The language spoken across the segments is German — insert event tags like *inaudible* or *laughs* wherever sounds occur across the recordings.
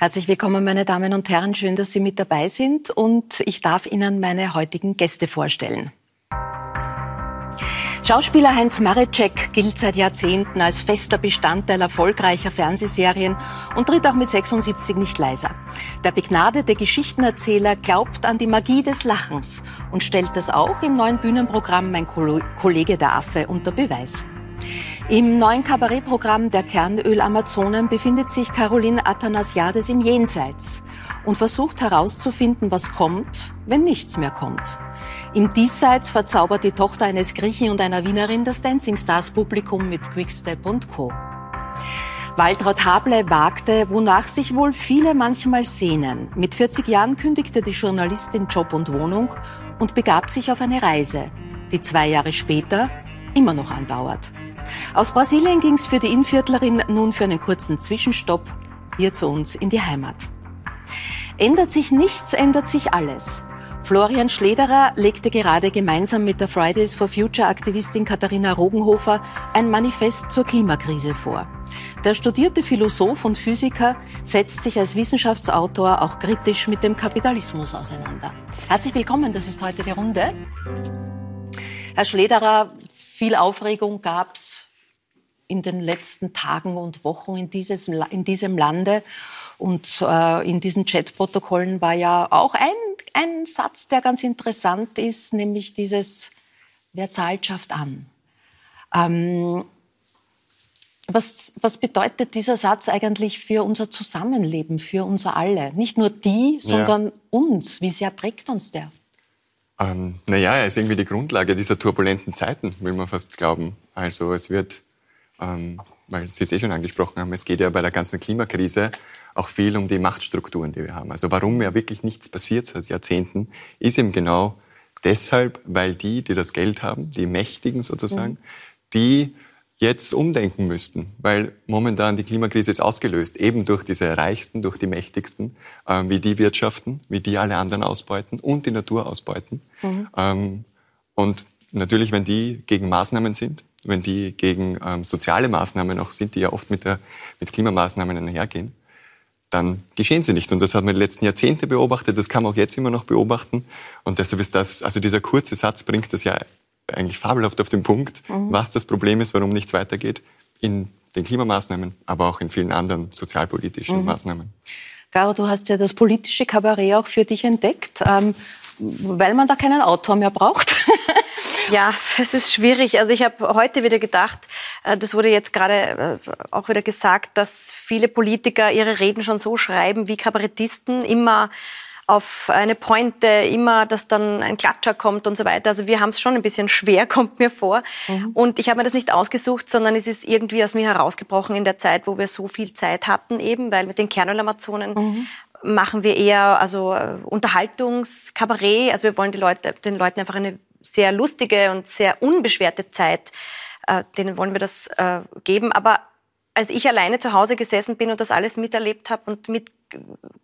Herzlich willkommen, meine Damen und Herren. Schön, dass Sie mit dabei sind. Und ich darf Ihnen meine heutigen Gäste vorstellen. Schauspieler Heinz Marecek gilt seit Jahrzehnten als fester Bestandteil erfolgreicher Fernsehserien und tritt auch mit 76 nicht leiser. Der begnadete Geschichtenerzähler glaubt an die Magie des Lachens und stellt das auch im neuen Bühnenprogramm Mein Kollege der Affe unter Beweis. Im neuen Kabarettprogramm der Kernöl Amazonen befindet sich Caroline Athanasiades im Jenseits und versucht herauszufinden, was kommt, wenn nichts mehr kommt. Im Diesseits verzaubert die Tochter eines Griechen und einer Wienerin das Dancing Stars Publikum mit Quickstep und Co. Waltraud Hable wagte, wonach sich wohl viele manchmal sehnen. Mit 40 Jahren kündigte die Journalistin Job und Wohnung und begab sich auf eine Reise, die zwei Jahre später immer noch andauert. Aus Brasilien ging es für die Innviertlerin nun für einen kurzen Zwischenstopp hier zu uns in die Heimat. Ändert sich nichts, ändert sich alles. Florian Schlederer legte gerade gemeinsam mit der Fridays for Future Aktivistin Katharina Rogenhofer ein Manifest zur Klimakrise vor. Der studierte Philosoph und Physiker setzt sich als Wissenschaftsautor auch kritisch mit dem Kapitalismus auseinander. Herzlich willkommen, das ist heute die Runde. Herr Schlederer, viel Aufregung gab es in den letzten Tagen und Wochen in, dieses, in diesem Lande. Und äh, in diesen Chatprotokollen war ja auch ein, ein Satz, der ganz interessant ist, nämlich dieses, wer zahlt, schafft an. Ähm, was, was, bedeutet dieser Satz eigentlich für unser Zusammenleben, für uns alle? Nicht nur die, sondern ja. uns. Wie sehr prägt uns der? Ähm, naja, er ist irgendwie die Grundlage dieser turbulenten Zeiten, will man fast glauben. Also es wird, ähm, weil Sie es eh schon angesprochen haben, es geht ja bei der ganzen Klimakrise auch viel um die Machtstrukturen, die wir haben. Also warum ja wirklich nichts passiert seit Jahrzehnten, ist eben genau deshalb, weil die, die das Geld haben, die Mächtigen sozusagen, mhm. die jetzt umdenken müssten, weil momentan die Klimakrise ist ausgelöst, eben durch diese Reichsten, durch die Mächtigsten, äh, wie die wirtschaften, wie die alle anderen ausbeuten und die Natur ausbeuten. Mhm. Ähm, und natürlich, wenn die gegen Maßnahmen sind, wenn die gegen ähm, soziale Maßnahmen auch sind, die ja oft mit, der, mit Klimamaßnahmen einhergehen, dann geschehen sie nicht. Und das hat man die letzten Jahrzehnte beobachtet, das kann man auch jetzt immer noch beobachten. Und deshalb ist das, also dieser kurze Satz bringt das ja eigentlich fabelhaft auf den Punkt, mhm. was das Problem ist, warum nichts weitergeht in den Klimamaßnahmen, aber auch in vielen anderen sozialpolitischen mhm. Maßnahmen. Garo, du hast ja das politische Kabarett auch für dich entdeckt, ähm, weil man da keinen Autor mehr braucht. *laughs* Ja, es ist schwierig. Also ich habe heute wieder gedacht, äh, das wurde jetzt gerade äh, auch wieder gesagt, dass viele Politiker ihre Reden schon so schreiben wie Kabarettisten, immer auf eine Pointe, immer, dass dann ein Klatscher kommt und so weiter. Also wir haben es schon ein bisschen schwer, *laughs* kommt mir vor. Mhm. Und ich habe mir das nicht ausgesucht, sondern es ist irgendwie aus mir herausgebrochen in der Zeit, wo wir so viel Zeit hatten eben, weil mit den Kernölamazonen mhm. machen wir eher also äh, Unterhaltungskabarett. Also wir wollen Leute, den Leuten einfach eine sehr lustige und sehr unbeschwerte Zeit, äh, denen wollen wir das äh, geben. Aber als ich alleine zu Hause gesessen bin und das alles miterlebt habe und mit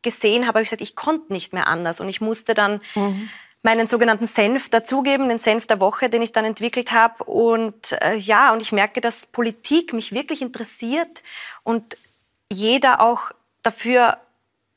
gesehen habe, habe ich gesagt, ich konnte nicht mehr anders. Und ich musste dann mhm. meinen sogenannten Senf dazugeben, den Senf der Woche, den ich dann entwickelt habe. Und äh, ja, und ich merke, dass Politik mich wirklich interessiert und jeder auch dafür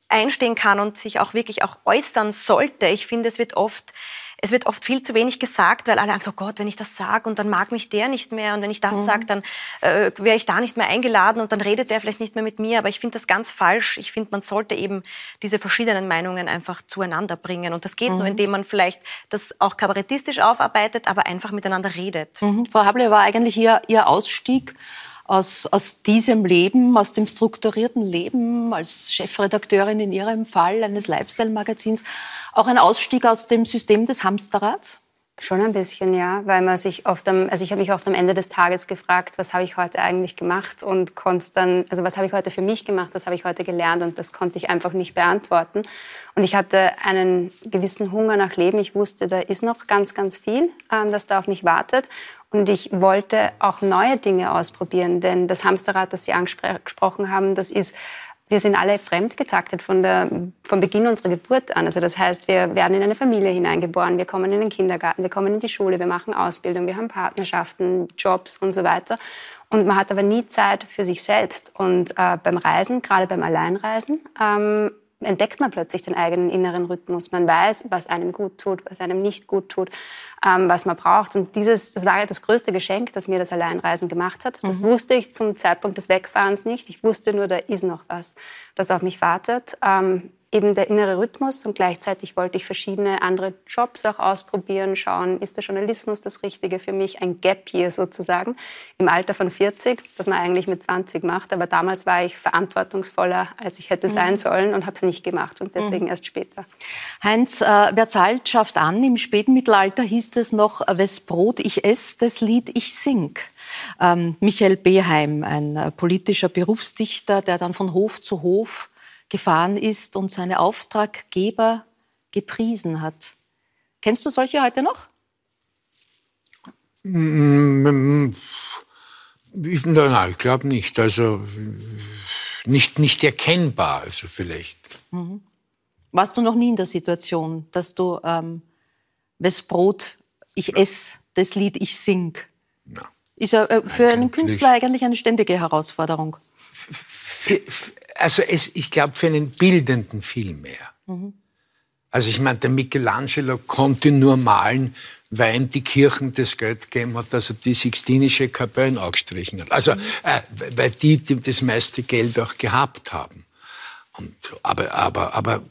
einstehen kann und sich auch wirklich auch äußern sollte. Ich finde, es wird oft es wird oft viel zu wenig gesagt, weil alle sagen, oh Gott, wenn ich das sage und dann mag mich der nicht mehr und wenn ich das mhm. sage, dann äh, wäre ich da nicht mehr eingeladen und dann redet der vielleicht nicht mehr mit mir. Aber ich finde das ganz falsch. Ich finde, man sollte eben diese verschiedenen Meinungen einfach zueinander bringen. Und das geht mhm. nur, indem man vielleicht das auch kabarettistisch aufarbeitet, aber einfach miteinander redet. Mhm. Frau Hable war eigentlich Ihr, Ihr Ausstieg aus, aus diesem Leben, aus dem strukturierten Leben als Chefredakteurin in Ihrem Fall eines Lifestyle-Magazins, auch ein Ausstieg aus dem System des Hamsterrads? Schon ein bisschen, ja, weil man sich oft am, also ich habe mich oft am Ende des Tages gefragt, was habe ich heute eigentlich gemacht und konnte dann, also was habe ich heute für mich gemacht, was habe ich heute gelernt und das konnte ich einfach nicht beantworten. Und ich hatte einen gewissen Hunger nach Leben. Ich wusste, da ist noch ganz, ganz viel, ähm, das da auf mich wartet. Und ich wollte auch neue Dinge ausprobieren, denn das Hamsterrad, das Sie angesprochen haben, das ist wir sind alle fremdgetaktet von, der, von Beginn unserer Geburt an. Also das heißt, wir werden in eine Familie hineingeboren, wir kommen in den Kindergarten, wir kommen in die Schule, wir machen Ausbildung, wir haben Partnerschaften, Jobs und so weiter. Und man hat aber nie Zeit für sich selbst. Und äh, beim Reisen, gerade beim Alleinreisen, ähm, entdeckt man plötzlich den eigenen inneren Rhythmus. Man weiß, was einem gut tut, was einem nicht gut tut, ähm, was man braucht. Und dieses, das war ja das größte Geschenk, das mir das Alleinreisen gemacht hat. Das mhm. wusste ich zum Zeitpunkt des Wegfahrens nicht. Ich wusste nur, da ist noch was, das auf mich wartet. Ähm, eben der innere Rhythmus und gleichzeitig wollte ich verschiedene andere Jobs auch ausprobieren, schauen, ist der Journalismus das Richtige für mich, ein Gap Year sozusagen im Alter von 40, das man eigentlich mit 20 macht, aber damals war ich verantwortungsvoller, als ich hätte sein mhm. sollen und habe es nicht gemacht und deswegen mhm. erst später. Heinz, äh, wer zahlt, schafft an. Im späten Mittelalter hieß es noch, wes Brot ich ess, das Lied ich sing. Ähm, Michael Beheim, ein äh, politischer Berufsdichter, der dann von Hof zu Hof gefahren ist und seine Auftraggeber gepriesen hat. Kennst du solche heute noch? Mm, ich, nein, ich glaube nicht. Also nicht, nicht erkennbar, also vielleicht. Mhm. Warst du noch nie in der Situation, dass du ähm, wes Brot ich esse, das Lied ich sing? Ja. Ist ja äh, für einen Künstler eigentlich eine ständige Herausforderung. Für, also es, ich glaube, für einen Bildenden viel mehr. Mhm. Also ich meine, der Michelangelo konnte nur malen, weil ihm die Kirchen das Geld gegeben hat, dass er die Sixtinische Kapelle angestrichen hat. Also mhm. äh, weil die, die das meiste Geld auch gehabt haben. Und, aber, aber, aber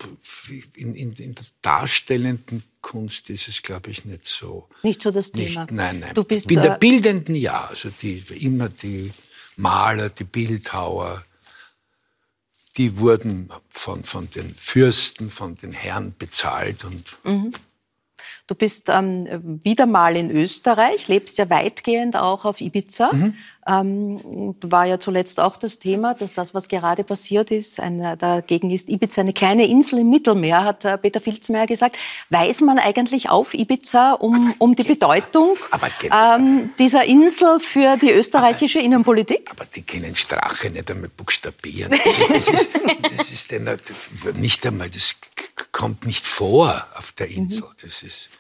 in, in, in der darstellenden Kunst ist es, glaube ich, nicht so. Nicht so das Thema. Nicht, nein, nein. Du bist in der bildenden ja, also die immer die Maler, die Bildhauer, die wurden von, von den Fürsten, von den Herren bezahlt. Und mhm. Du bist ähm, wieder mal in Österreich, lebst ja weitgehend auch auf Ibiza. Mhm. Ähm, war ja zuletzt auch das Thema, dass das, was gerade passiert ist, ein, dagegen ist Ibiza eine kleine Insel im Mittelmeer, hat äh, Peter Filzmeier gesagt. Weiß man eigentlich auf Ibiza um, um die Bedeutung ähm, dieser Insel für die österreichische aber, Innenpolitik? Aber die können Strache nicht einmal buchstabieren. Das ist, das ist, das ist denn nicht einmal, das kommt nicht vor auf der Insel. Mhm. Das ist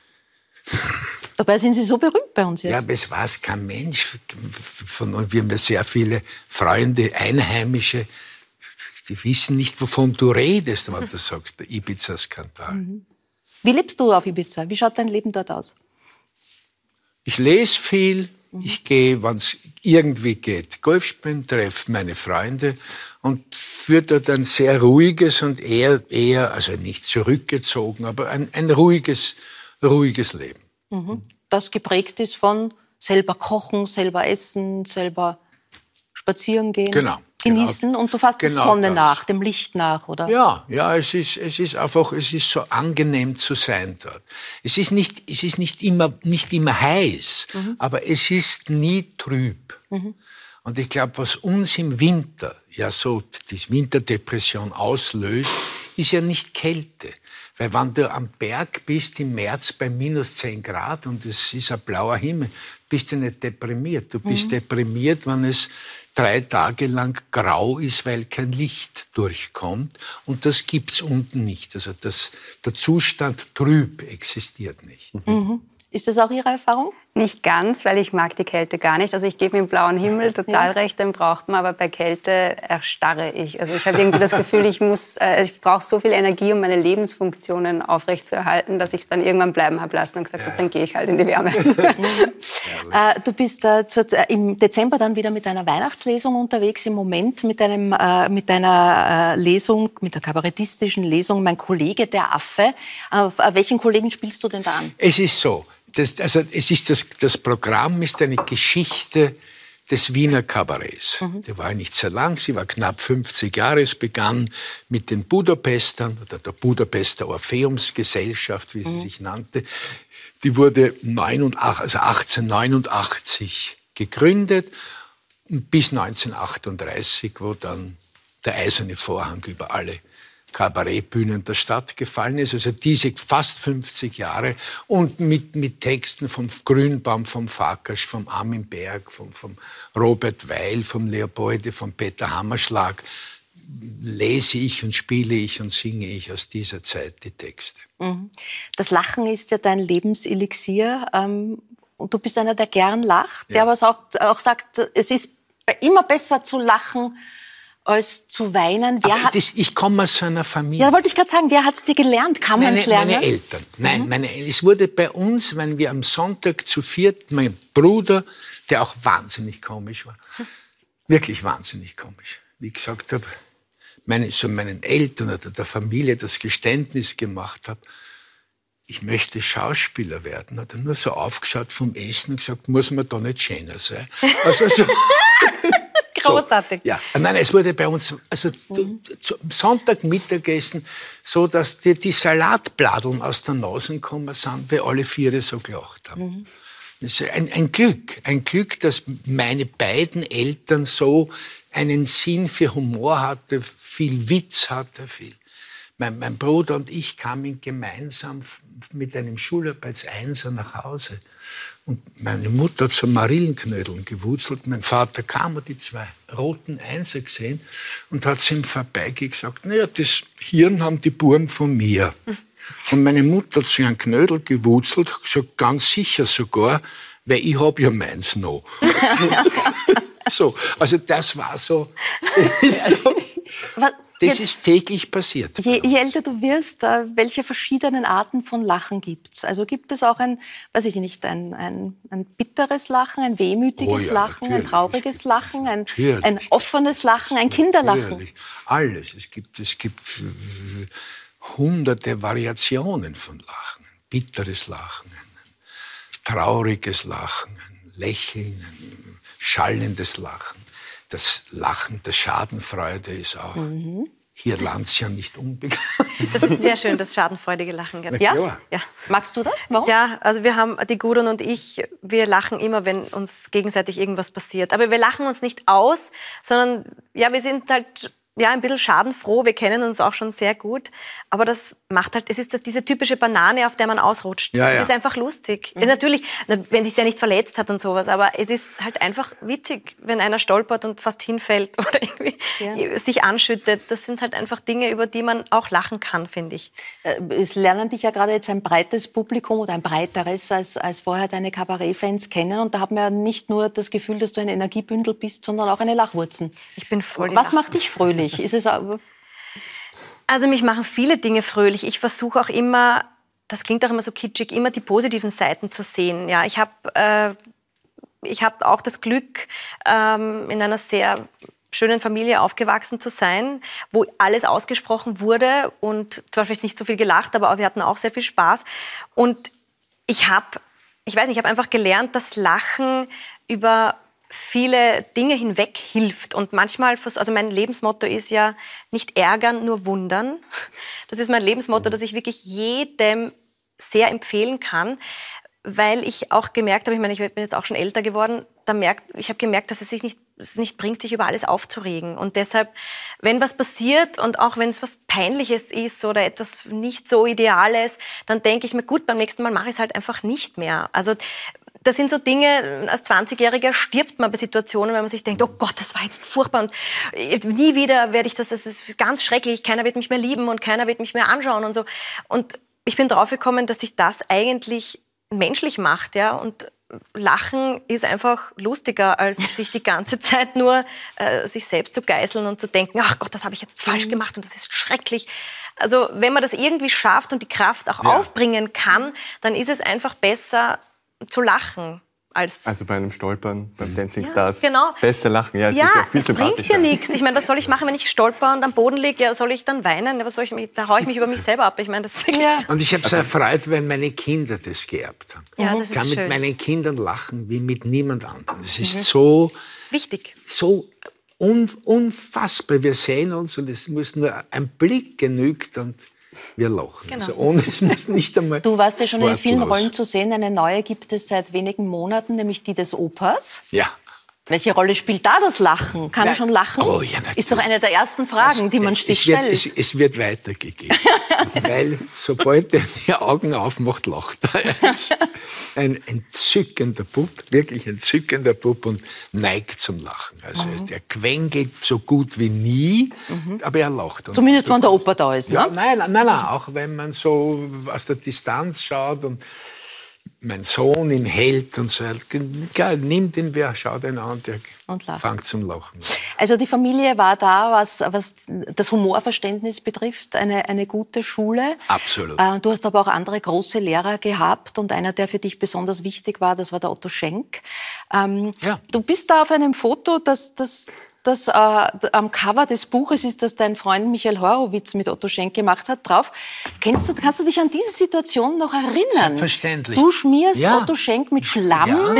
Dabei sind Sie so berühmt bei uns jetzt. Ja, aber es weiß kein Mensch. Von, wir haben ja sehr viele Freunde, Einheimische, die wissen nicht, wovon du redest, wenn du sagst, der Ibiza-Skandal. Mhm. Wie lebst du auf Ibiza? Wie schaut dein Leben dort aus? Ich lese viel, mhm. ich gehe, wenn es irgendwie geht, Golf spielen, treffe meine Freunde und führe dort ein sehr ruhiges und eher, eher also nicht zurückgezogen, aber ein, ein ruhiges ruhiges Leben. Mhm. Das geprägt ist von selber kochen, selber essen, selber spazieren gehen. Genau. Genießen genau, und du fährst genau der Sonne das. nach, dem Licht nach, oder? Ja, ja, es ist, es ist einfach, es ist so angenehm zu sein dort. Es ist nicht, es ist nicht immer, nicht immer heiß, mhm. aber es ist nie trüb. Mhm. Und ich glaube, was uns im Winter ja so die Winterdepression auslöst, ist ja nicht Kälte, weil wenn du am Berg bist im März bei minus 10 Grad und es ist ein blauer Himmel, bist du nicht deprimiert. Du bist mhm. deprimiert, wenn es drei Tage lang grau ist, weil kein Licht durchkommt. Und das gibt's unten nicht. Also das, der Zustand trüb existiert nicht. Mhm. Ist das auch Ihre Erfahrung? Nicht ganz, weil ich mag die Kälte gar nicht. Also ich gebe im blauen Himmel *laughs* total ja. recht, den braucht man, aber bei Kälte erstarre ich. Also ich habe irgendwie das Gefühl, ich muss, äh, ich brauche so viel Energie, um meine Lebensfunktionen aufrechtzuerhalten, dass ich es dann irgendwann bleiben habe lassen und gesagt ja. habe, dann gehe ich halt in die Wärme. *laughs* äh, du bist äh, zu, äh, im Dezember dann wieder mit einer Weihnachtslesung unterwegs. Im Moment mit einem äh, mit einer äh, Lesung, mit der kabarettistischen Lesung, mein Kollege der Affe. welchen Kollegen spielst du denn da an? Es ist so das, also es ist das, das Programm ist eine Geschichte des Wiener Kabarets. Mhm. Die war nicht sehr lang, sie war knapp 50 Jahre. Es begann mit den Budapestern oder der Budapester Orpheumsgesellschaft, wie sie mhm. sich nannte. Die wurde 89, also 1889 gegründet bis 1938, wo dann der eiserne Vorhang über alle Kabarettbühnen der Stadt gefallen ist. Also diese fast 50 Jahre und mit, mit Texten vom Grünbaum, vom Farkasch, vom Armin Berg, vom, vom Robert Weil, vom Leopolde, vom Peter Hammerschlag lese ich und spiele ich und singe ich aus dieser Zeit die Texte. Mhm. Das Lachen ist ja dein Lebenselixier. Ähm, und du bist einer, der gern lacht, der aber auch, auch sagt, es ist immer besser zu lachen als zu weinen. Wer hat, das, ich komme aus so einer Familie. Ja, wollte ich gerade sagen, wer hat es dir gelernt? Kann man es lernen? Meine Eltern. Nein, mhm. meine, es wurde bei uns, wenn wir am Sonntag zu viert, mein Bruder, der auch wahnsinnig komisch war, wirklich wahnsinnig komisch, wie ich gesagt habe, meine, so meinen Eltern oder der Familie das Geständnis gemacht habe, ich möchte Schauspieler werden, hat er nur so aufgeschaut vom Essen und gesagt, muss man da nicht schöner sein. Also so, *laughs* Großartig. So, ja, nein, es wurde bei uns, also mhm. zum Sonntagmittagessen, so dass dir die Salatbladeln aus der Nase kommen sind, weil alle Viere so gelacht haben. Mhm. Das ist ein, ein Glück, ein Glück, dass meine beiden Eltern so einen Sinn für Humor hatte, viel Witz hatte, viel. Mein, mein Bruder und ich kamen gemeinsam mit einem Schularbeitseinser nach Hause. Und meine Mutter hat so Marillenknödeln gewurzelt. Mein Vater kam und die zwei roten Einser gesehen und hat sie ihm vorbeigehen gesagt, naja, das Hirn haben die Buben von mir. *laughs* Und meine Mutter hat sich einen Knödel gewurzelt, gesagt, ganz sicher sogar, weil ich hab ja meins noch. *laughs* *laughs* so, also das war so. so das ist täglich passiert. Je, je, älter du wirst, äh, welche verschiedenen Arten von Lachen gibt es? Also gibt es auch ein, weiß ich nicht, ein, ein, ein bitteres Lachen, ein wehmütiges oh ja, natürlich. ein trauriges Lachen, ein, ein offenes Lachen, ein Kinderlachen? Natürlich. Alles. Es gibt, es gibt hunderte Variationen von Lachen. Ein bitteres Lachen, ein trauriges Lachen, ein Lächeln, ein schallendes Lachen das Lachen der Schadenfreude ist auch mhm. hierlands nicht unbekannt. *laughs* Das ist sehr schön, das schadenfreudige Lachen. Ja? ja? Magst du das? Warum? Ja, also wir haben, die Gudrun und ich, wir lachen immer, wenn uns gegenseitig irgendwas passiert. Aber wir lachen uns nicht aus, sondern ja, wir sind halt ja, ein bisschen schadenfroh. Wir kennen uns auch schon sehr gut. Aber das macht halt, es ist diese typische Banane, auf der man ausrutscht. Ja, ja. Es ist einfach lustig. Mhm. Natürlich, wenn sich der nicht verletzt hat und sowas, aber es ist halt einfach witzig, wenn einer stolpert und fast hinfällt *laughs* oder irgendwie ja. sich anschüttet. Das sind halt einfach Dinge, über die man auch lachen kann, finde ich. Äh, es lernen dich ja gerade jetzt ein breites Publikum oder ein breiteres als, als vorher deine Kabarettfans kennen. Und da haben wir nicht nur das Gefühl, dass du ein Energiebündel bist, sondern auch eine Lachwurzen. Ich bin voll Was macht dich fröhlich? Fröhlich? Ist es also mich machen viele Dinge fröhlich. Ich versuche auch immer, das klingt auch immer so kitschig, immer die positiven Seiten zu sehen. Ja, ich habe äh, ich habe auch das Glück, ähm, in einer sehr schönen Familie aufgewachsen zu sein, wo alles ausgesprochen wurde und zwar vielleicht nicht so viel gelacht, aber wir hatten auch sehr viel Spaß. Und ich habe, ich weiß nicht, ich habe einfach gelernt, dass Lachen über viele Dinge hinweg hilft. Und manchmal, also mein Lebensmotto ist ja nicht ärgern, nur wundern. Das ist mein Lebensmotto, das ich wirklich jedem sehr empfehlen kann, weil ich auch gemerkt habe, ich meine, ich bin jetzt auch schon älter geworden, da merkt, ich habe gemerkt, dass es sich nicht, es nicht bringt, sich über alles aufzuregen. Und deshalb, wenn was passiert und auch wenn es was Peinliches ist oder etwas nicht so Ideales, dann denke ich mir, gut, beim nächsten Mal mache ich es halt einfach nicht mehr. Also das sind so Dinge, als 20-Jähriger stirbt man bei Situationen, wenn man sich denkt, oh Gott, das war jetzt furchtbar und nie wieder werde ich das, das ist ganz schrecklich, keiner wird mich mehr lieben und keiner wird mich mehr anschauen und so. Und ich bin draufgekommen, dass sich das eigentlich menschlich macht, ja, und Lachen ist einfach lustiger, als sich die ganze Zeit nur äh, sich selbst zu geißeln und zu denken, ach Gott, das habe ich jetzt falsch mhm. gemacht und das ist schrecklich. Also wenn man das irgendwie schafft und die Kraft auch ja. aufbringen kann, dann ist es einfach besser, zu lachen. Als also bei einem Stolpern, beim Dancing ja, Stars, genau. besser lachen. Ja, es ja, ist ja viel es bringt ja nichts. Ich meine, was soll ich machen, wenn ich stolper und am Boden liege? Ja, soll ich dann weinen? Was soll ich, da haue ich mich über mich selber ab. Ich meine, das ja. Und ich habe es erfreut, wenn meine Kinder das geerbt haben. Ja, das ich kann mit schön. meinen Kindern lachen wie mit niemand anderem. Das ist mhm. so wichtig. So un unfassbar. Wir sehen uns und es muss nur ein Blick genügt und wir lachen. Genau. Also ohne es muss nicht einmal. Du warst ja schon in vielen Rollen zu sehen. Eine neue gibt es seit wenigen Monaten, nämlich die des Opas. Ja. Welche Rolle spielt da das Lachen? Kann er schon lachen? Oh, ja, Ist doch eine der ersten Fragen, also, die man sich wird, stellt. Es, es, wird weitergegeben. *laughs* weil sobald er die Augen aufmacht, lacht er. Ein entzückender Bub, wirklich entzückender Bub und neigt zum Lachen. Also mhm. der quengelt so gut wie nie, mhm. aber er lacht. Zumindest, wenn der Opa da ist, ne? Ja, nein, nein, nein, auch wenn man so aus der Distanz schaut und mein Sohn ihn hält und sagt, egal, nimm den, wer, schau den an, der und fängt zum Lachen. Also die Familie war da, was, was das Humorverständnis betrifft, eine, eine gute Schule. Absolut. Äh, du hast aber auch andere große Lehrer gehabt und einer, der für dich besonders wichtig war, das war der Otto Schenk. Ähm, ja. Du bist da auf einem Foto, das, das das äh, am Cover des Buches ist, das dein Freund Michael Horowitz mit Otto Schenk gemacht hat, drauf. Kennst du, kannst du dich an diese Situation noch erinnern? Selbstverständlich. Du schmierst ja. Otto Schenk mit Schlamm ja.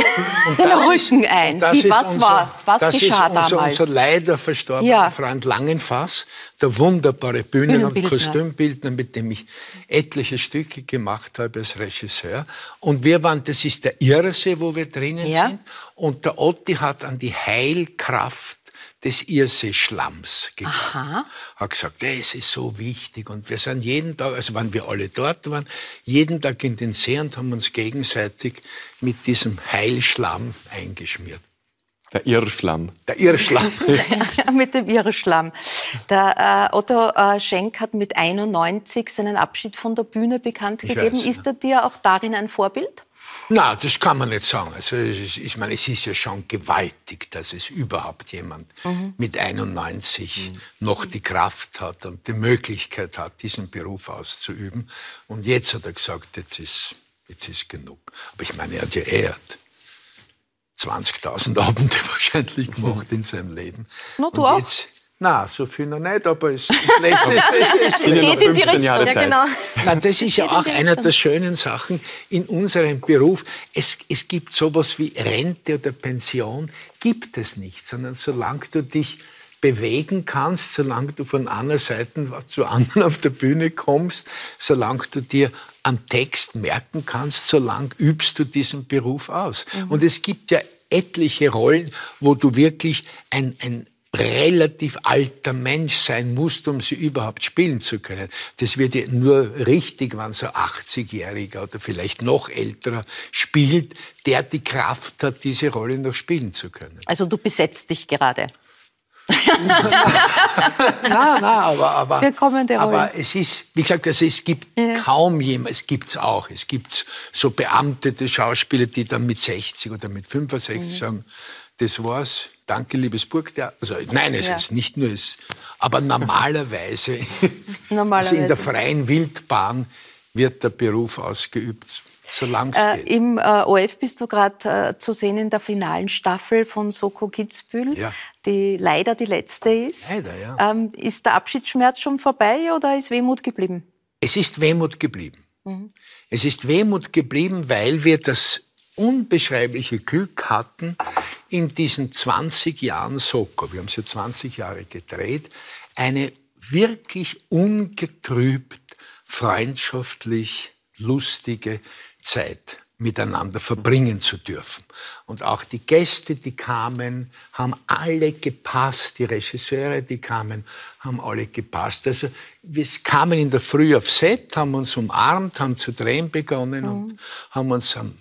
den Rücken ist, ein. Wie, was unser, war, was das geschah ist unser, damals? unser leider verstorbener ja. Freund Langenfass, der wunderbare Bühnen- und Kostümbildner, mit dem ich etliche Stücke gemacht habe als Regisseur. Und wir waren, das ist der Irrsee, wo wir drinnen sind. Und der Otti hat an die Heilkraft des Irrseeschlamms gegangen. Aha. Hat gesagt, das ist so wichtig. Und wir sind jeden Tag, also wenn wir alle dort waren, jeden Tag in den See und haben uns gegenseitig mit diesem Heilschlamm eingeschmiert. Der Irrschlamm. Der Irrschlamm. *laughs* mit dem Irrschlamm. Der äh, Otto äh, Schenk hat mit 91 seinen Abschied von der Bühne bekannt ich gegeben. Weiß, ist er dir auch darin ein Vorbild? Na, das kann man nicht sagen. Also ich meine, es ist ja schon gewaltig, dass es überhaupt jemand mhm. mit 91 mhm. noch die Kraft hat und die Möglichkeit hat, diesen Beruf auszuüben. Und jetzt hat er gesagt, jetzt ist, jetzt ist genug. Aber ich meine, er hat ja er hat 20.000 Abende *laughs* wahrscheinlich gemacht in seinem Leben. No, du und jetzt, na, so viel noch nicht, aber es, es, lässt, *laughs* es, es, es, es geht in die Richtung. Jahre Zeit. Ja, genau. Nein, das ist ja auch einer der schönen Sachen in unserem Beruf. Es, es gibt sowas wie Rente oder Pension, gibt es nicht, sondern solange du dich bewegen kannst, solange du von einer Seite zu anderen auf der Bühne kommst, solange du dir am Text merken kannst, solange übst du diesen Beruf aus. Mhm. Und es gibt ja etliche Rollen, wo du wirklich ein, ein relativ alter Mensch sein musst, um sie überhaupt spielen zu können. Das wird ja nur richtig, wenn so 80-Jähriger oder vielleicht noch älterer spielt, der die Kraft hat, diese Rolle noch spielen zu können. Also du besetzt dich gerade. *laughs* nein, nein, aber, aber, Wir kommen der aber es ist, wie gesagt, also es gibt ja. kaum jemand, es gibt es auch, es gibt so beamtete Schauspieler, die dann mit 60 oder mit 65 mhm. sagen, das war's, danke, liebes Burgtheater. Also, nein, es ja. ist nicht nur es. Aber normalerweise, *laughs* normalerweise. Also in der freien Wildbahn wird der Beruf ausgeübt, solange es äh, geht. Im äh, OF bist du gerade äh, zu sehen in der finalen Staffel von Soko Kitzbühel, ja. die leider die letzte ist. Leider, ja. Ähm, ist der Abschiedsschmerz schon vorbei oder ist Wehmut geblieben? Es ist Wehmut geblieben. Mhm. Es ist Wehmut geblieben, weil wir das unbeschreibliche Glück hatten, in diesen 20 Jahren Soko, wir haben es ja 20 Jahre gedreht, eine wirklich ungetrübt, freundschaftlich, lustige Zeit miteinander verbringen zu dürfen. Und auch die Gäste, die kamen, haben alle gepasst. Die Regisseure, die kamen, haben alle gepasst. Also wir kamen in der Früh auf Set, haben uns umarmt, haben zu drehen begonnen mhm. und haben uns am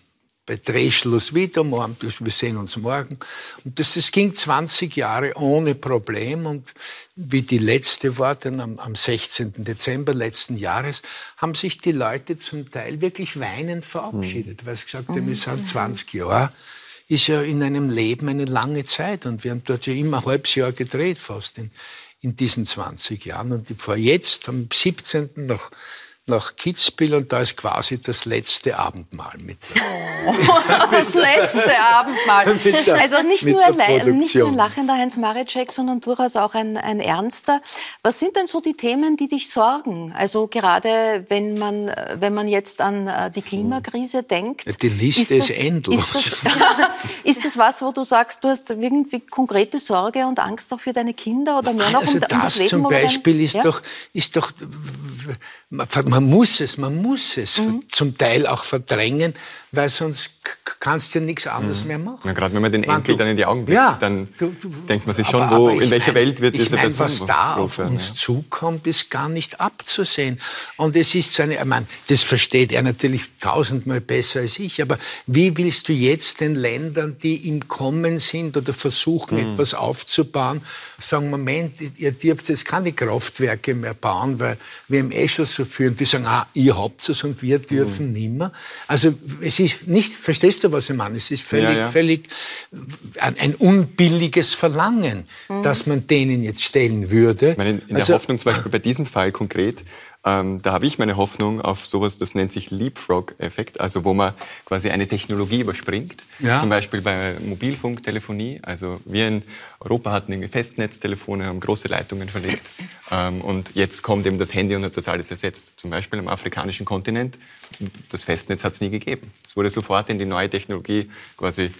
bei Drehschluss wieder, morgen, wir sehen uns morgen. Und das, das ging 20 Jahre ohne Problem. Und wie die letzte war, dann am, am 16. Dezember letzten Jahres, haben sich die Leute zum Teil wirklich weinend verabschiedet, mhm. weil sie gesagt haben, wir sind 20 Jahre ist ja in einem Leben eine lange Zeit und wir haben dort ja immer ein halbes Jahr gedreht fast in, in diesen 20 Jahren und fahre jetzt am 17. noch nach Kitzbühel und da ist quasi das letzte Abendmahl mit. Oh, *laughs* das letzte Abendmahl. *laughs* Der, also nicht nur, ein, nicht nur ein lachender Heinz Maricek, sondern durchaus auch ein, ein ernster. Was sind denn so die Themen, die dich sorgen? Also gerade wenn man, wenn man jetzt an äh, die Klimakrise denkt. Die Liste ist, das, ist endlos. Ist das, *laughs* ist das, was, wo du sagst, du hast irgendwie konkrete Sorge und Angst auch für deine Kinder oder mehr noch also um, das um das Leben? zum Beispiel dein, ist, ja? doch, ist doch, man, muss es, man muss es mhm. zum Teil auch verdrängen, weil sonst kannst du ja nichts anderes mhm. mehr machen. Ja, gerade wenn man den Enkel dann in die Augen blickt, ja, dann du, du, denkt man sich schon, aber, wo, aber in welcher mein, Welt wird diese mein, Person Was da auf werden, uns ja. zukommt, ist gar nicht abzusehen. Und es ist so eine, ich meine, das versteht er natürlich tausendmal besser als ich, aber wie willst du jetzt den Ländern, die im Kommen sind oder versuchen, mhm. etwas aufzubauen, sagen, Moment, ihr dürft jetzt keine Kraftwerke mehr bauen, weil wir haben eh schon so viel. Und die sagen, ah, ihr habt es und wir dürfen mhm. nimmer. Also es ist nicht, verstehst du, was ich meine? Es ist völlig, ja, ja. völlig ein, ein, unbilliges Verlangen, mhm. das man denen jetzt stellen würde. Meine, in, in also, der Hoffnung zum Beispiel bei diesem Fall konkret, ähm, da habe ich meine Hoffnung auf sowas, das nennt sich Leapfrog-Effekt, also wo man quasi eine Technologie überspringt. Ja. Zum Beispiel bei Mobilfunktelefonie. Also wir in Europa hatten irgendwie Festnetztelefone, haben große Leitungen verlegt. Ähm, und jetzt kommt eben das Handy und hat das alles ersetzt. Zum Beispiel am afrikanischen Kontinent. Das Festnetz hat es nie gegeben. Es wurde sofort in die neue Technologie quasi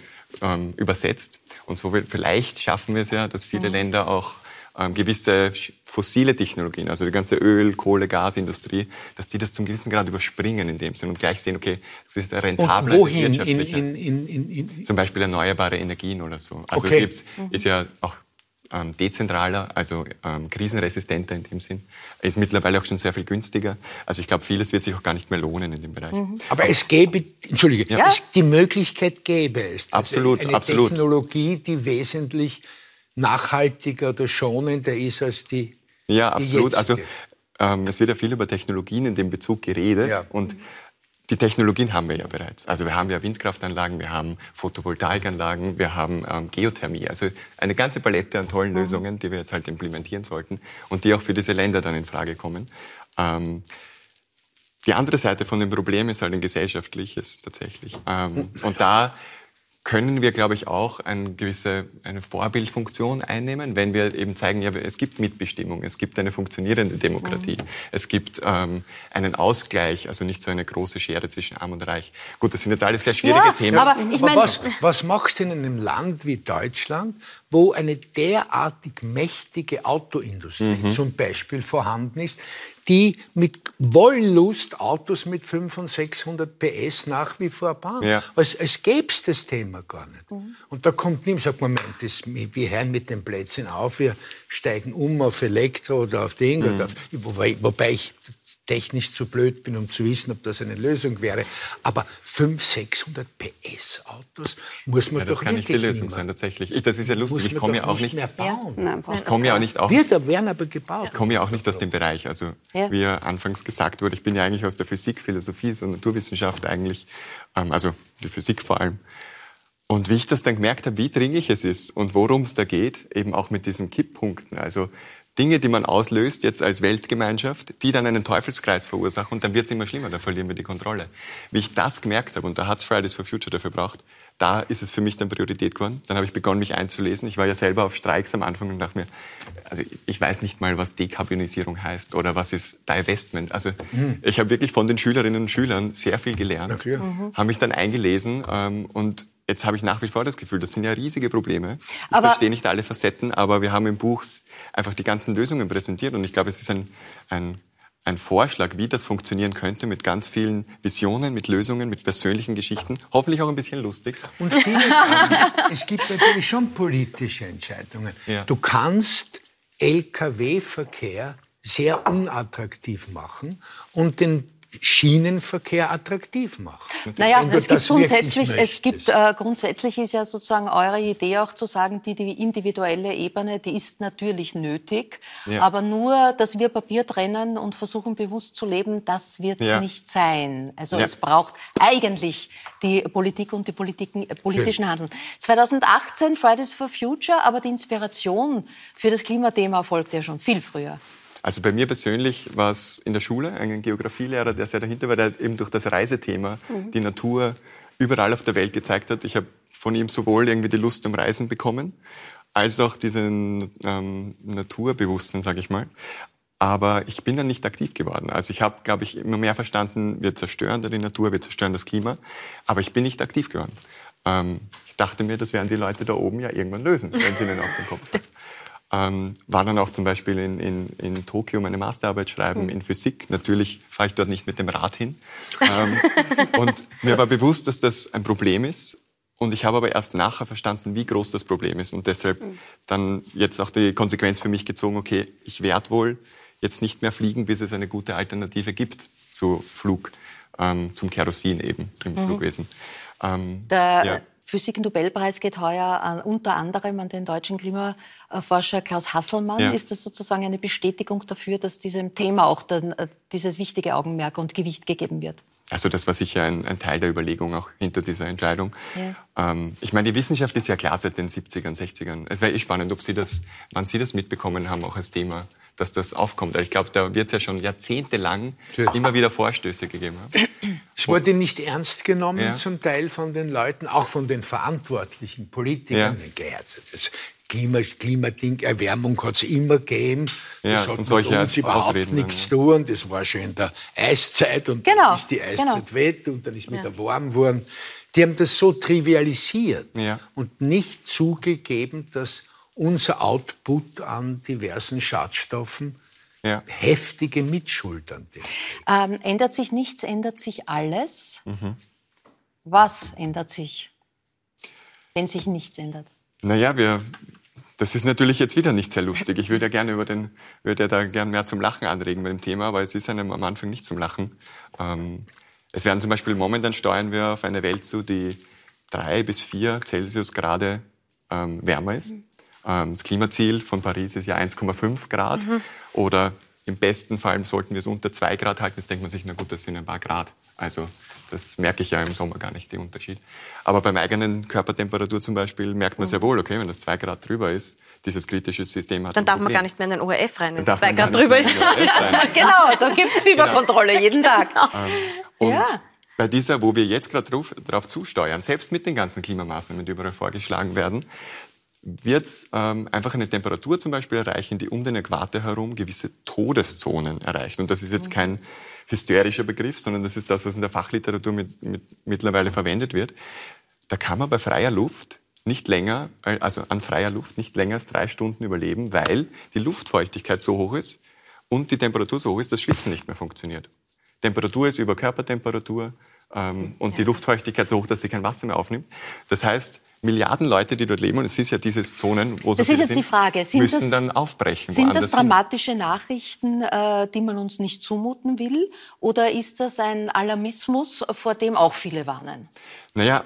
ähm, übersetzt. Und so vielleicht schaffen wir es ja, dass viele mhm. Länder auch ähm, gewisse fossile Technologien, also die ganze Öl-, Kohle-, Gasindustrie, dass die das zum gewissen Grad überspringen in dem Sinn und gleich sehen, okay, es ist rentabler, es ist wirtschaftlicher. In, in, in, zum Beispiel erneuerbare Energien oder so. Also okay. ist ja auch ähm, dezentraler, also ähm, krisenresistenter in dem Sinn. Ist mittlerweile auch schon sehr viel günstiger. Also ich glaube, vieles wird sich auch gar nicht mehr lohnen in dem Bereich. Mhm. Aber es gäbe, entschuldige, ja. es, die Möglichkeit gäbe es. Absolut, eine absolut. Technologie, die wesentlich nachhaltiger oder schonender ist als die. Ja, absolut. also ähm, es wird ja viel über Technologien in dem Bezug geredet ja. und die Technologien haben wir ja bereits. Also wir haben ja Windkraftanlagen, wir haben Photovoltaikanlagen, wir haben ähm, Geothermie. Also eine ganze Palette an tollen mhm. Lösungen, die wir jetzt halt implementieren sollten und die auch für diese Länder dann in Frage kommen. Ähm, die andere Seite von dem Problem ist halt ein gesellschaftliches tatsächlich. Ähm, und da können wir, glaube ich, auch eine gewisse eine Vorbildfunktion einnehmen, wenn wir eben zeigen, ja, es gibt Mitbestimmung, es gibt eine funktionierende Demokratie, mhm. es gibt ähm, einen Ausgleich, also nicht so eine große Schere zwischen Arm und Reich. Gut, das sind jetzt alles sehr schwierige ja, Themen. Aber, ich mein, aber was, was machst du in einem Land wie Deutschland, wo eine derartig mächtige Autoindustrie mhm. zum Beispiel vorhanden ist, die mit Wollust Autos mit 500 und 600 PS nach wie vor bauen. Ja. Als, als gäbe es das Thema gar nicht. Mhm. Und da kommt niemand sagt, Moment, das, wir hören mit den Plätzen auf, wir steigen um auf Elektro oder auf Ding. Mhm. Oder auf, wobei, wobei ich technisch zu blöd bin, um zu wissen, ob das eine Lösung wäre. Aber 500, 600 PS Autos muss man ja, doch nicht. Das kann nicht die Lösung sein, tatsächlich. Ich, das ist ja lustig. Ich komme ja auch nicht. Mehr bauen. Ja. ich komme ja auch nicht auch. Wir werden aber gebaut. Ich komme ja auch nicht aus dem Bereich. Also, ja. wie ja anfangs gesagt wurde, ich bin ja eigentlich aus der Physik, Philosophie, so Naturwissenschaft eigentlich. Ähm, also die Physik vor allem. Und wie ich das dann gemerkt habe, wie dringlich es ist und worum es da geht, eben auch mit diesen Kipppunkten. Also Dinge, die man auslöst jetzt als Weltgemeinschaft, die dann einen Teufelskreis verursachen und dann wird es immer schlimmer, da verlieren wir die Kontrolle. Wie ich das gemerkt habe, und da hat es Fridays for Future dafür gebraucht, da ist es für mich dann Priorität geworden. Dann habe ich begonnen, mich einzulesen. Ich war ja selber auf Streiks am Anfang und dachte mir, also ich weiß nicht mal, was Dekarbonisierung heißt oder was ist Divestment. Also mhm. ich habe wirklich von den Schülerinnen und Schülern sehr viel gelernt, mhm. habe mich dann eingelesen ähm, und Jetzt habe ich nach wie vor das Gefühl, das sind ja riesige Probleme. Ich aber verstehe nicht alle Facetten, aber wir haben im Buch einfach die ganzen Lösungen präsentiert und ich glaube, es ist ein, ein, ein Vorschlag, wie das funktionieren könnte mit ganz vielen Visionen, mit Lösungen, mit persönlichen Geschichten, hoffentlich auch ein bisschen lustig. Und vieles, *laughs* es gibt natürlich schon politische Entscheidungen. Ja. Du kannst Lkw-Verkehr sehr unattraktiv machen und den Schienenverkehr attraktiv macht. Naja, es gibt grundsätzlich, es gibt, äh, grundsätzlich ist ja sozusagen eure Idee auch zu sagen, die, die individuelle Ebene, die ist natürlich nötig, ja. aber nur, dass wir Papier trennen und versuchen bewusst zu leben, das wird es ja. nicht sein. Also ja. es braucht eigentlich die Politik und die Politiken, äh, politischen okay. Handeln. 2018 Fridays for Future, aber die Inspiration für das Klimathema erfolgte ja schon viel früher. Also bei mir persönlich war es in der Schule ein Geografielehrer, der sehr dahinter war, der eben durch das Reisethema mhm. die Natur überall auf der Welt gezeigt hat. Ich habe von ihm sowohl irgendwie die Lust am Reisen bekommen, als auch diesen ähm, Naturbewusstsein, sage ich mal. Aber ich bin dann nicht aktiv geworden. Also ich habe, glaube ich, immer mehr verstanden, wir zerstören die Natur, wir zerstören das Klima. Aber ich bin nicht aktiv geworden. Ähm, ich dachte mir, das werden die Leute da oben ja irgendwann lösen, wenn sie ihnen auf den Kopf fallen. Ähm, war dann auch zum Beispiel in, in, in Tokio meine Masterarbeit schreiben mhm. in Physik. Natürlich fahre ich dort nicht mit dem Rad hin. ähm, und mir war bewusst, dass das ein Problem ist. Und ich habe aber erst nachher verstanden, wie groß das Problem ist. Und deshalb mhm. dann jetzt auch die Konsequenz für mich gezogen, okay, ich werde wohl jetzt nicht mehr fliegen, bis es eine gute Alternative gibt zu Flug, ähm, zum Kerosin eben im mhm. Flugwesen. Ähm, der, ja Physiknobelpreis geht heuer an, unter anderem an den deutschen Klimaforscher Klaus Hasselmann. Ja. Ist das sozusagen eine Bestätigung dafür, dass diesem Thema auch dann, äh, dieses wichtige Augenmerk und Gewicht gegeben wird? Also das war sicher ein, ein Teil der Überlegung auch hinter dieser Entscheidung. Ja. Ähm, ich meine, die Wissenschaft ist ja klar seit den 70ern, 60ern. Es wäre eh spannend, ob Sie das, wann Sie das mitbekommen haben, auch als Thema dass das aufkommt. Ich glaube, da wird es ja schon jahrzehntelang ja. immer wieder Vorstöße gegeben haben. Es wurde nicht ernst genommen ja. zum Teil von den Leuten, auch von den verantwortlichen Politikern. Ja. Das Klima, Klimading, Erwärmung hat es immer gegeben. Ja, das hat und solche mit uns überhaupt Ausreden nichts zu tun. Das war schon in der Eiszeit und genau, dann ist die Eiszeit genau. weg und dann ist wieder warm geworden. Die haben das so trivialisiert und nicht zugegeben, dass unser Output an diversen Schadstoffen ja. heftige Mitschuld an dem. Ähm, ändert sich nichts, ändert sich alles. Mhm. Was ändert sich, wenn sich nichts ändert? Naja, wir, das ist natürlich jetzt wieder nicht sehr lustig. Ich würde ja gerne über den, würde ja da gerne mehr zum Lachen anregen bei dem Thema, aber es ist einem am Anfang nicht zum Lachen. Ähm, es werden zum Beispiel momentan steuern wir auf eine Welt zu, die drei bis vier Celsius Grade ähm, wärmer ist. Mhm. Ähm, das Klimaziel von Paris ist ja 1,5 Grad. Mhm. Oder im besten Fall sollten wir es unter 2 Grad halten. Jetzt denkt man sich, na gut, das sind ein paar Grad. Also das merke ich ja im Sommer gar nicht, den Unterschied. Aber beim eigenen Körpertemperatur zum Beispiel merkt man sehr wohl, okay, wenn das 2 Grad drüber ist, dieses kritische System hat Dann darf man gar nicht mehr in den ORF rein, wenn es 2 Grad drüber ist. *laughs* genau, da gibt es Fieberkontrolle genau. jeden Tag. *laughs* Ähm, und ja. bei dieser, wo wir jetzt gerade drauf, drauf zusteuern, selbst mit den ganzen Klimamaßnahmen, die überall vorgeschlagen werden, wird es ähm, einfach eine Temperatur zum Beispiel erreichen, die um den Äquator herum gewisse Todeszonen erreicht. Und das ist jetzt mhm. kein hysterischer Begriff, sondern das ist das, was in der Fachliteratur mit, mit, mittlerweile verwendet wird. Da kann man bei freier Luft nicht länger, äh, also an freier Luft nicht länger als drei Stunden überleben, weil die Luftfeuchtigkeit so hoch ist und die Temperatur so hoch ist, dass Schwitzen nicht mehr funktioniert. Temperatur ist über Körpertemperatur ähm, und ja. die Luftfeuchtigkeit so hoch, dass sie kein Wasser mehr aufnimmt. Das heißt, Milliarden Leute, die dort leben, und es ist ja diese Zonen, wo so das ist jetzt sind, die Frage. Sind müssen das, dann aufbrechen. Sind das dramatische hin. Nachrichten, äh, die man uns nicht zumuten will? Oder ist das ein Alarmismus, vor dem auch viele warnen? Naja,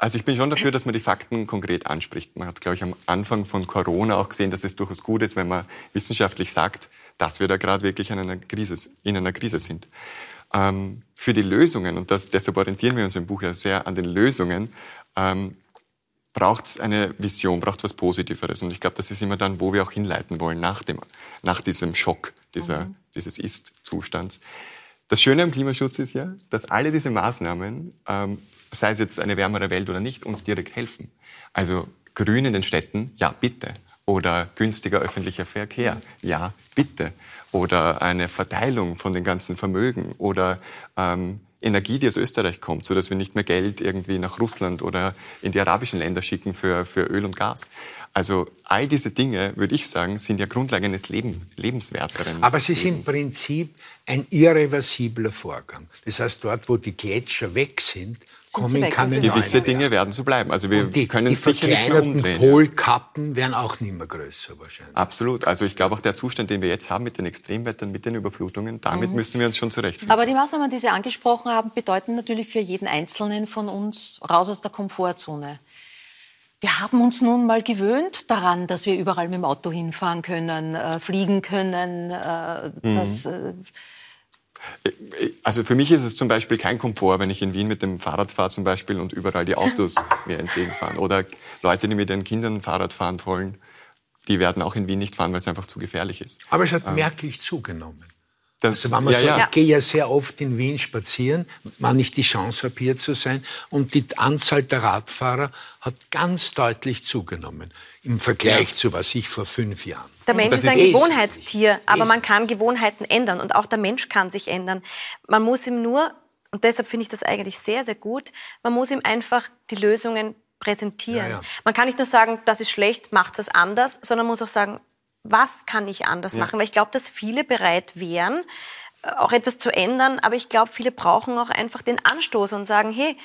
also ich bin schon dafür, dass man die Fakten konkret anspricht. Man hat, glaube ich, am Anfang von Corona auch gesehen, dass es durchaus gut ist, wenn man wissenschaftlich sagt, dass wir da gerade wirklich in einer Krise, in einer Krise sind. Ähm, für die Lösungen, und das, deshalb orientieren wir uns im Buch ja sehr an den Lösungen, ähm, braucht es eine Vision, braucht was Positiveres. Und ich glaube, das ist immer dann, wo wir auch hinleiten wollen, nach, dem, nach diesem Schock dieser, mhm. dieses Ist-Zustands. Das Schöne am Klimaschutz ist ja, dass alle diese Maßnahmen, ähm, sei es jetzt eine wärmere Welt oder nicht, uns direkt helfen. Also Grün in den Städten, ja bitte. Oder günstiger öffentlicher Verkehr, ja bitte. Oder eine Verteilung von den ganzen Vermögen. Oder ähm, Energie, die aus Österreich kommt, so dass wir nicht mehr Geld irgendwie nach Russland oder in die arabischen Länder schicken für, für Öl und Gas. Also all diese Dinge, würde ich sagen, sind ja Grundlage eines Leben, lebenswerteren. Aber sie sind im Prinzip ein irreversibler Vorgang. Das heißt, dort, wo die Gletscher weg sind, kommen keine Gewisse Dinge werden so bleiben. Also wir die, können die sicher nicht mehr umdrehen. Polkappen werden auch nicht mehr größer wahrscheinlich. Absolut. Also ich glaube auch der Zustand, den wir jetzt haben mit den Extremwettern, mit den Überflutungen, damit mhm. müssen wir uns schon zurechtfinden. Aber die Maßnahmen, die Sie angesprochen haben, bedeuten natürlich für jeden Einzelnen von uns raus aus der Komfortzone. Wir haben uns nun mal gewöhnt daran, dass wir überall mit dem Auto hinfahren können, äh, fliegen können. Äh, mhm. das, äh also für mich ist es zum Beispiel kein Komfort, wenn ich in Wien mit dem Fahrrad fahre zum Beispiel und überall die Autos *laughs* mir entgegenfahren. Oder Leute, die mit ihren Kindern Fahrrad fahren wollen, die werden auch in Wien nicht fahren, weil es einfach zu gefährlich ist. Aber es hat ähm. merklich zugenommen. Das, also wenn man ja, sagt, ja. ich gehe ja sehr oft in Wien spazieren, wann ich die Chance habe, hier zu sein. Und die Anzahl der Radfahrer hat ganz deutlich zugenommen im Vergleich ja. zu was ich vor fünf Jahren. Der Mensch ist ein ist Gewohnheitstier, aber man kann Gewohnheiten ändern und auch der Mensch kann sich ändern. Man muss ihm nur, und deshalb finde ich das eigentlich sehr, sehr gut, man muss ihm einfach die Lösungen präsentieren. Ja, ja. Man kann nicht nur sagen, das ist schlecht, macht es anders, sondern man muss auch sagen, was kann ich anders ja. machen? Weil ich glaube, dass viele bereit wären, äh, auch etwas zu ändern, aber ich glaube, viele brauchen auch einfach den Anstoß und sagen, hey,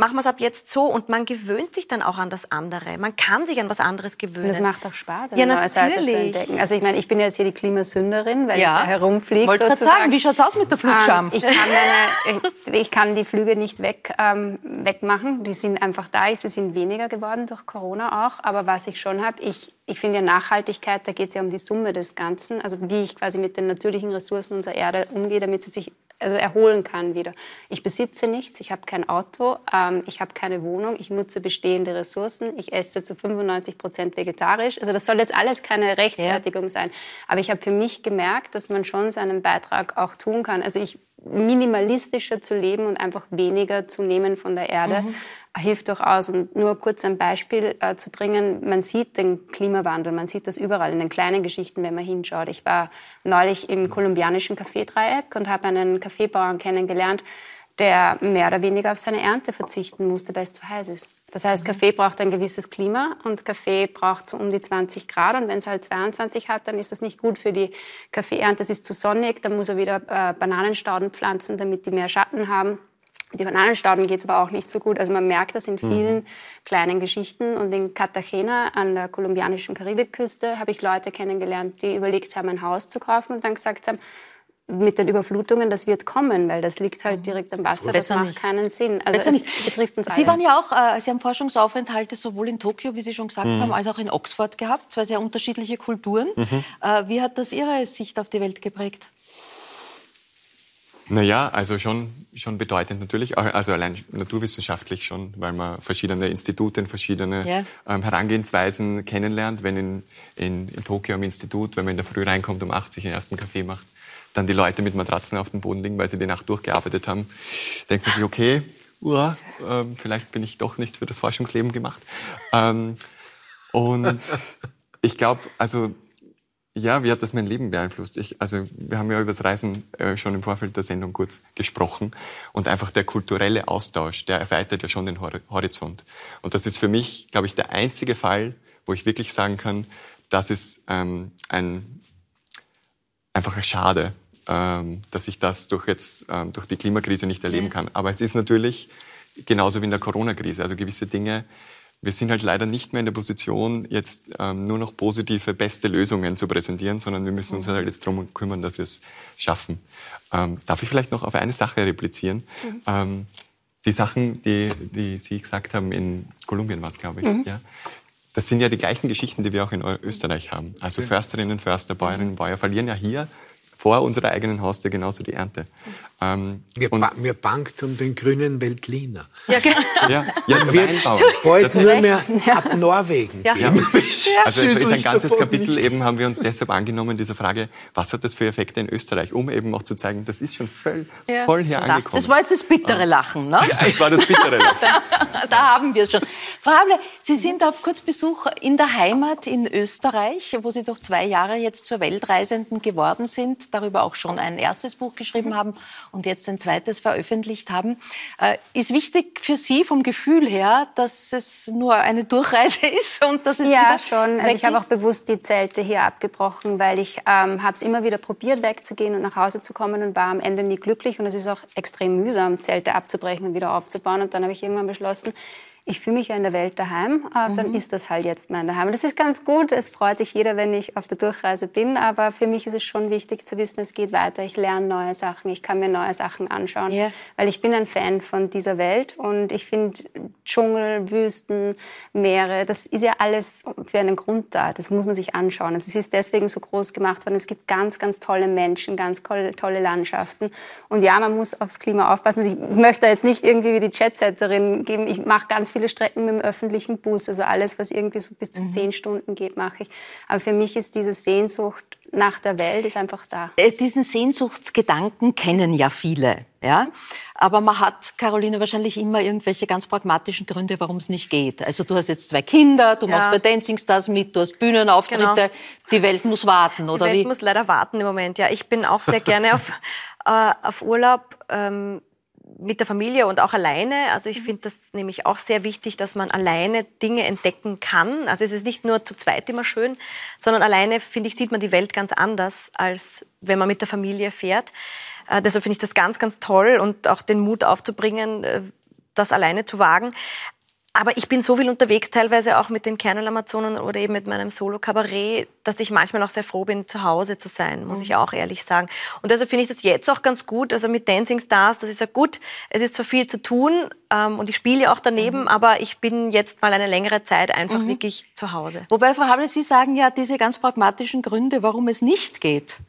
machen wir es ab jetzt so und man gewöhnt sich dann auch an das andere. Man kann sich an was anderes gewöhnen. Und das macht auch Spaß, eine ja, neue Seite zu entdecken. Also ich meine, ich bin jetzt hier die Klimasünderin, weil ja. ich da herumfliege. Wollte gerade sagen, wie schaut es aus mit der Flugscham? Ähm, ich, kann meine, ich, ich, kann die Flüge nicht weg, ähm, wegmachen. Die sind einfach da. Sie sind weniger geworden durch Corona auch. Aber was ich schon habe, ich, ich finde ja Nachhaltigkeit, da geht es ja um die Summe des Ganzen. Also wie ich quasi mit den natürlichen Ressourcen unserer Erde umgehe, damit sie sich also erholen kann wieder. Ich besitze nichts, ich habe kein Auto, ähm, ich habe keine Wohnung, ich nutze bestehende Ressourcen, ich esse zu 95 Prozent vegetarisch. Also das soll jetzt alles keine Rechtfertigung ja. sein. Aber ich habe für mich gemerkt, dass man schon seinen Beitrag auch tun kann. Also ich minimalistischer zu leben und einfach weniger zu nehmen von der Erde. Mhm hilft durchaus. Und nur kurz ein Beispiel äh, zu bringen, man sieht den Klimawandel, man sieht das überall in den kleinen Geschichten, wenn man hinschaut. Ich war neulich im kolumbianischen Kaffeedreieck und habe einen Kaffeebauern kennengelernt, der mehr oder weniger auf seine Ernte verzichten musste, weil es zu heiß ist. Das heißt, Kaffee braucht ein gewisses Klima und Kaffee braucht so um die 20 Grad. Und wenn es halt 22 hat, dann ist das nicht gut für die Kaffeeernte. Es ist zu sonnig, dann muss er wieder äh, Bananenstauden pflanzen, damit die mehr Schatten haben. Die Bananenstauden geht es aber auch nicht so gut. Also man merkt das in mhm. vielen mhm. kleinen Geschichten. Und in Cartagena an der kolumbianischen Karibikküste habe ich Leute kennengelernt, die überlegt haben, ein Haus zu kaufen und dann gesagt haben, mit den Überflutungen, das wird kommen, weil das liegt halt direkt am Wasser. Das macht nicht. keinen Sinn. Also Besser es nicht. betrifft uns alle. Sie waren ja auch, äh, Sie haben Forschungsaufenthalte sowohl in Tokio, wie Sie schon gesagt mhm. haben, als auch in Oxford gehabt. Zwei sehr unterschiedliche Kulturen. Mhm. Äh, wie hat das Ihre Sicht auf die Welt geprägt? Naja, also schon, schon bedeutend natürlich, also allein naturwissenschaftlich schon, weil man verschiedene Institute, verschiedene ja. ähm, Herangehensweisen kennenlernt. Wenn in, in, in Tokio am Institut, wenn man in der Früh reinkommt, um 80 den ersten Kaffee macht, dann die Leute mit Matratzen auf dem Boden liegen, weil sie die Nacht durchgearbeitet haben, denkt man sich, okay, uah, ähm, vielleicht bin ich doch nicht für das Forschungsleben gemacht. Ähm, und *laughs* ich glaube, also ja, wie hat das mein Leben beeinflusst? Ich, also wir haben ja über das Reisen äh, schon im Vorfeld der Sendung kurz gesprochen und einfach der kulturelle Austausch, der erweitert ja schon den Horizont. Und das ist für mich, glaube ich, der einzige Fall, wo ich wirklich sagen kann, das ist ähm, ein einfach schade, ähm, dass ich das durch jetzt ähm, durch die Klimakrise nicht erleben kann. Aber es ist natürlich genauso wie in der Corona-Krise. Also gewisse Dinge wir sind halt leider nicht mehr in der Position, jetzt ähm, nur noch positive, beste Lösungen zu präsentieren, sondern wir müssen uns halt jetzt darum kümmern, dass wir es schaffen. Ähm, darf ich vielleicht noch auf eine Sache replizieren? Mhm. Ähm, die Sachen, die, die Sie gesagt haben, in Kolumbien war es, glaube ich, mhm. ja, das sind ja die gleichen Geschichten, die wir auch in Österreich haben. Also Försterinnen, Förster, Bäuerinnen, Bäuer verlieren ja hier vor unserer eigenen Haustür genauso die Ernte. Ähm, mir, ba mir bangt um den grünen Veltliner. Ja, genau. Ja, ja wird bald nur mehr ab Norwegen ja. ja. Also es ist ein ganzes Kapitel, eben haben wir uns deshalb angenommen, dieser Frage, was hat das für Effekte in Österreich, um eben auch zu zeigen, das ist schon voll, ja. voll hier angekommen. Das war jetzt das bittere Lachen, ne? *laughs* Ja, das war das bittere Lachen. *laughs* da, da haben wir es schon. Frau Hable, Sie sind auf Kurzbesuch in der Heimat in Österreich, wo Sie durch zwei Jahre jetzt zur Weltreisenden geworden sind, darüber auch schon ein erstes Buch geschrieben haben und jetzt ein zweites veröffentlicht haben. Äh, ist wichtig für Sie vom Gefühl her, dass es nur eine Durchreise *laughs* ist und dass es Ja, schon. Also ich habe auch bewusst die Zelte hier abgebrochen, weil ich ähm, habe es immer wieder probiert, wegzugehen und nach Hause zu kommen und war am Ende nie glücklich. Und es ist auch extrem mühsam, Zelte abzubrechen und wieder aufzubauen. Und dann habe ich irgendwann beschlossen, ich fühle mich ja in der Welt daheim, äh, dann mhm. ist das halt jetzt mein Daheim. das ist ganz gut. Es freut sich jeder, wenn ich auf der Durchreise bin. Aber für mich ist es schon wichtig zu wissen, es geht weiter. Ich lerne neue Sachen. Ich kann mir neue Sachen anschauen. Yeah. Weil ich bin ein Fan von dieser Welt. Und ich finde Dschungel, Wüsten, Meere, das ist ja alles für einen Grund da. Das muss man sich anschauen. Also es ist deswegen so groß gemacht worden. Es gibt ganz, ganz tolle Menschen, ganz tolle Landschaften. Und ja, man muss aufs Klima aufpassen. Ich möchte jetzt nicht irgendwie wie die Chatsetterin geben. Ich mache ganz viele Strecken mit dem öffentlichen Bus. Also alles, was irgendwie so bis zu mhm. zehn Stunden geht, mache ich. Aber für mich ist diese Sehnsucht nach der Welt ist einfach da. Diesen Sehnsuchtsgedanken kennen ja viele. Ja? Aber man hat, Caroline, wahrscheinlich immer irgendwelche ganz pragmatischen Gründe, warum es nicht geht. Also du hast jetzt zwei Kinder, du ja. machst bei Dancing Stars mit, du hast Bühnenauftritte, genau. die Welt muss warten, oder wie? Die Welt muss leider warten im Moment, ja. Ich bin auch sehr gerne auf, *laughs* äh, auf Urlaub. Ähm, mit der Familie und auch alleine. Also ich mhm. finde das nämlich auch sehr wichtig, dass man alleine Dinge entdecken kann. Also es ist nicht nur zu zweit immer schön, sondern alleine, finde ich, sieht man die Welt ganz anders, als wenn man mit der Familie fährt. Äh, deshalb finde ich das ganz, ganz toll und auch den Mut aufzubringen, äh, das alleine zu wagen. Aber ich bin so viel unterwegs, teilweise auch mit den Kernel-Amazonen oder eben mit meinem Solo-Kabarett, dass ich manchmal auch sehr froh bin, zu Hause zu sein, muss mhm. ich auch ehrlich sagen. Und deshalb finde ich das jetzt auch ganz gut, also mit Dancing Stars, dass ich sage, gut, es ist zwar viel zu tun ähm, und ich spiele ja auch daneben, mhm. aber ich bin jetzt mal eine längere Zeit einfach mhm. wirklich zu Hause. Wobei, Frau Hable, Sie sagen ja diese ganz pragmatischen Gründe, warum es nicht geht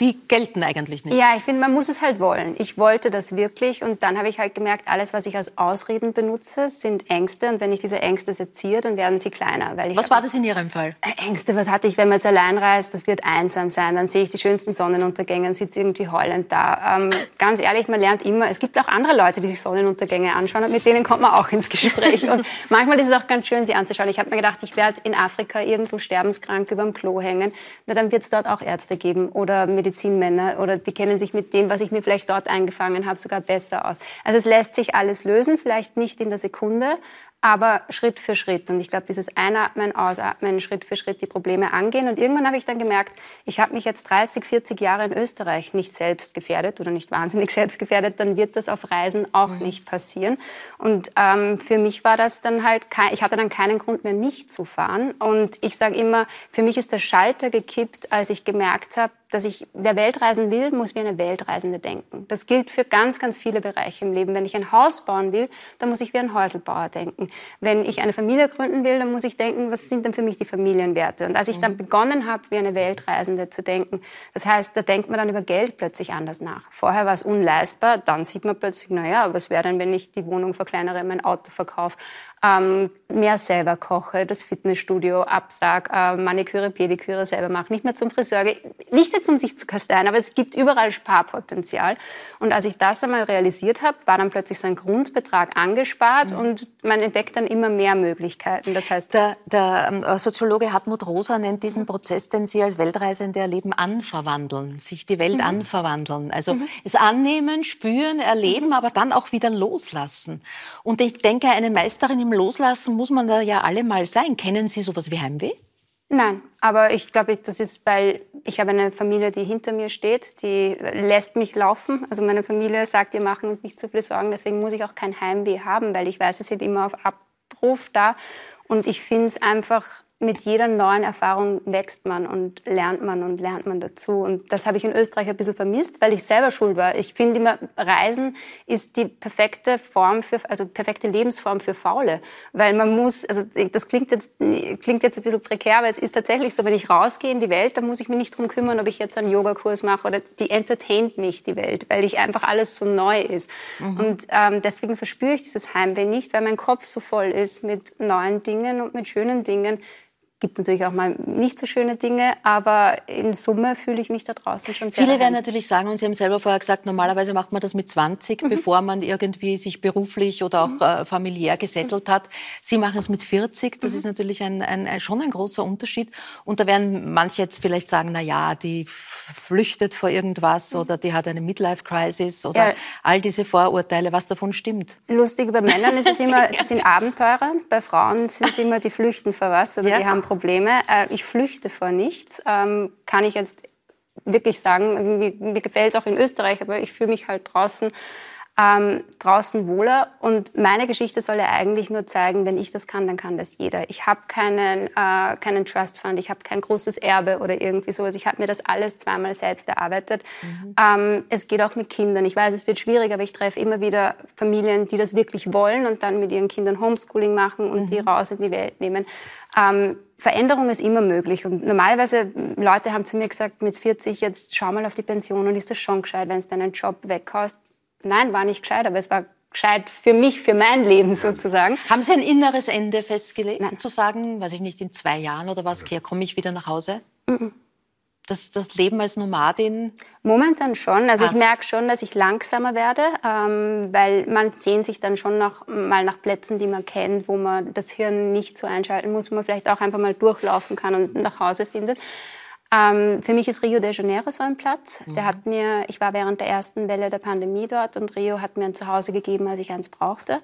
die gelten eigentlich nicht. Ja, ich finde, man muss es halt wollen. Ich wollte das wirklich und dann habe ich halt gemerkt, alles, was ich als Ausreden benutze, sind Ängste und wenn ich diese Ängste seziere, dann werden sie kleiner. Weil ich was war das in Ihrem Fall? Äh, Ängste, was hatte ich, wenn man jetzt allein reist, das wird einsam sein, dann sehe ich die schönsten Sonnenuntergänge und sitze irgendwie heulend da. Ähm, ganz ehrlich, man lernt immer, es gibt auch andere Leute, die sich Sonnenuntergänge anschauen und mit denen kommt man auch ins Gespräch *laughs* und manchmal ist es auch ganz schön, sie anzuschauen. Ich habe mir gedacht, ich werde in Afrika irgendwo sterbenskrank über dem Klo hängen, na, dann wird es dort auch Ärzte geben oder mit Medizinmänner oder die kennen sich mit dem, was ich mir vielleicht dort eingefangen habe, sogar besser aus. Also es lässt sich alles lösen, vielleicht nicht in der Sekunde, aber Schritt für Schritt. Und ich glaube, dieses Einatmen, Ausatmen, Schritt für Schritt die Probleme angehen. Und irgendwann habe ich dann gemerkt, ich habe mich jetzt 30, 40 Jahre in Österreich nicht selbst gefährdet oder nicht wahnsinnig *laughs* selbst gefährdet, dann wird das auf Reisen auch mhm. nicht passieren. Und ähm, für mich war das dann halt, kein, ich hatte dann keinen Grund mehr, nicht zu fahren. Und ich sage immer, für mich ist der Schalter gekippt, als ich gemerkt habe, dass ich, wer Weltreisen will, muss wie eine Weltreisende denken. Das gilt für ganz, ganz viele Bereiche im Leben. Wenn ich ein Haus bauen will, dann muss ich wie ein Häuselbauer denken. Wenn ich eine Familie gründen will, dann muss ich denken, was sind denn für mich die Familienwerte? Und als ich dann mhm. begonnen habe, wie eine Weltreisende zu denken, das heißt, da denkt man dann über Geld plötzlich anders nach. Vorher war es unleistbar, dann sieht man plötzlich, naja, was wäre denn, wenn ich die Wohnung verkleinere, mein Auto verkaufe? Ähm, mehr selber koche, das Fitnessstudio absag, äh, Maniküre, Pediküre selber mache, nicht mehr zum Friseur gehe. Nicht jetzt, um sich zu kasteien, aber es gibt überall Sparpotenzial. Und als ich das einmal realisiert habe, war dann plötzlich so ein Grundbetrag angespart mhm. und man entdeckt dann immer mehr Möglichkeiten. Das heißt, der, der ähm, Soziologe Hartmut Rosa nennt diesen Prozess, den Sie als Weltreisende erleben, anverwandeln, sich die Welt mhm. anverwandeln. Also mhm. es annehmen, spüren, erleben, mhm. aber dann auch wieder loslassen. Und ich denke, eine Meisterin im Loslassen muss man da ja alle mal sein. Kennen Sie sowas wie Heimweh? Nein, aber ich glaube, das ist, weil ich habe eine Familie, die hinter mir steht, die lässt mich laufen. Also meine Familie sagt, wir machen uns nicht so viel Sorgen, deswegen muss ich auch kein Heimweh haben, weil ich weiß, sie sind immer auf Abruf da. Und ich finde es einfach mit jeder neuen Erfahrung wächst man und lernt man und lernt man dazu. Und das habe ich in Österreich ein bisschen vermisst, weil ich selber schuld war. Ich finde immer, Reisen ist die perfekte Form für, also perfekte Lebensform für Faule. Weil man muss, also das klingt jetzt, klingt jetzt ein bisschen prekär, aber es ist tatsächlich so, wenn ich rausgehe in die Welt, dann muss ich mich nicht drum kümmern, ob ich jetzt einen Yogakurs mache oder die entertaint mich, die Welt, weil ich einfach alles so neu ist. Mhm. Und ähm, deswegen verspüre ich dieses Heimweh nicht, weil mein Kopf so voll ist mit neuen Dingen und mit schönen Dingen, gibt natürlich auch mal nicht so schöne Dinge, aber in Summe fühle ich mich da draußen schon sehr Viele werden natürlich sagen, und Sie haben selber vorher gesagt, normalerweise macht man das mit 20, mhm. bevor man irgendwie sich beruflich oder auch mhm. äh, familiär gesettelt hat. Sie machen es mit 40, das mhm. ist natürlich ein, ein, schon ein großer Unterschied. Und da werden manche jetzt vielleicht sagen, na ja, die flüchtet vor irgendwas mhm. oder die hat eine Midlife-Crisis oder ja. all diese Vorurteile. Was davon stimmt? Lustig, bei Männern ist es immer, *laughs* das sind Abenteurer, bei Frauen sind es immer, die flüchten vor was oder ja. die haben Probleme. Äh, ich flüchte vor nichts. Ähm, kann ich jetzt wirklich sagen, mir, mir gefällt es auch in Österreich, aber ich fühle mich halt draußen ähm, draußen wohler. Und meine Geschichte soll ja eigentlich nur zeigen, wenn ich das kann, dann kann das jeder. Ich habe keinen, äh, keinen Trust Fund, ich habe kein großes Erbe oder irgendwie sowas. Ich habe mir das alles zweimal selbst erarbeitet. Mhm. Ähm, es geht auch mit Kindern. Ich weiß, es wird schwierig, aber ich treffe immer wieder Familien, die das wirklich wollen und dann mit ihren Kindern Homeschooling machen und mhm. die raus in die Welt nehmen. Ähm, Veränderung ist immer möglich. Und normalerweise, Leute haben zu mir gesagt, mit 40, jetzt schau mal auf die Pension und ist das schon gescheit, wenn du deinen Job weghaust nein, war nicht gescheit, aber es war gescheit für mich, für mein Leben sozusagen. Haben Sie ein inneres Ende festgelegt, nein. zu sagen, weiß ich nicht, in zwei Jahren oder was, komme ich wieder nach Hause? Mhm. Das, das Leben als Nomadin? Momentan schon. Also passt. ich merke schon, dass ich langsamer werde, ähm, weil man sehnt sich dann schon noch mal nach Plätzen, die man kennt, wo man das Hirn nicht so einschalten muss, wo man vielleicht auch einfach mal durchlaufen kann und nach Hause findet. Ähm, für mich ist Rio de Janeiro so ein Platz. Mhm. Der hat mir, ich war während der ersten Welle der Pandemie dort und Rio hat mir ein Zuhause gegeben, als ich eins brauchte.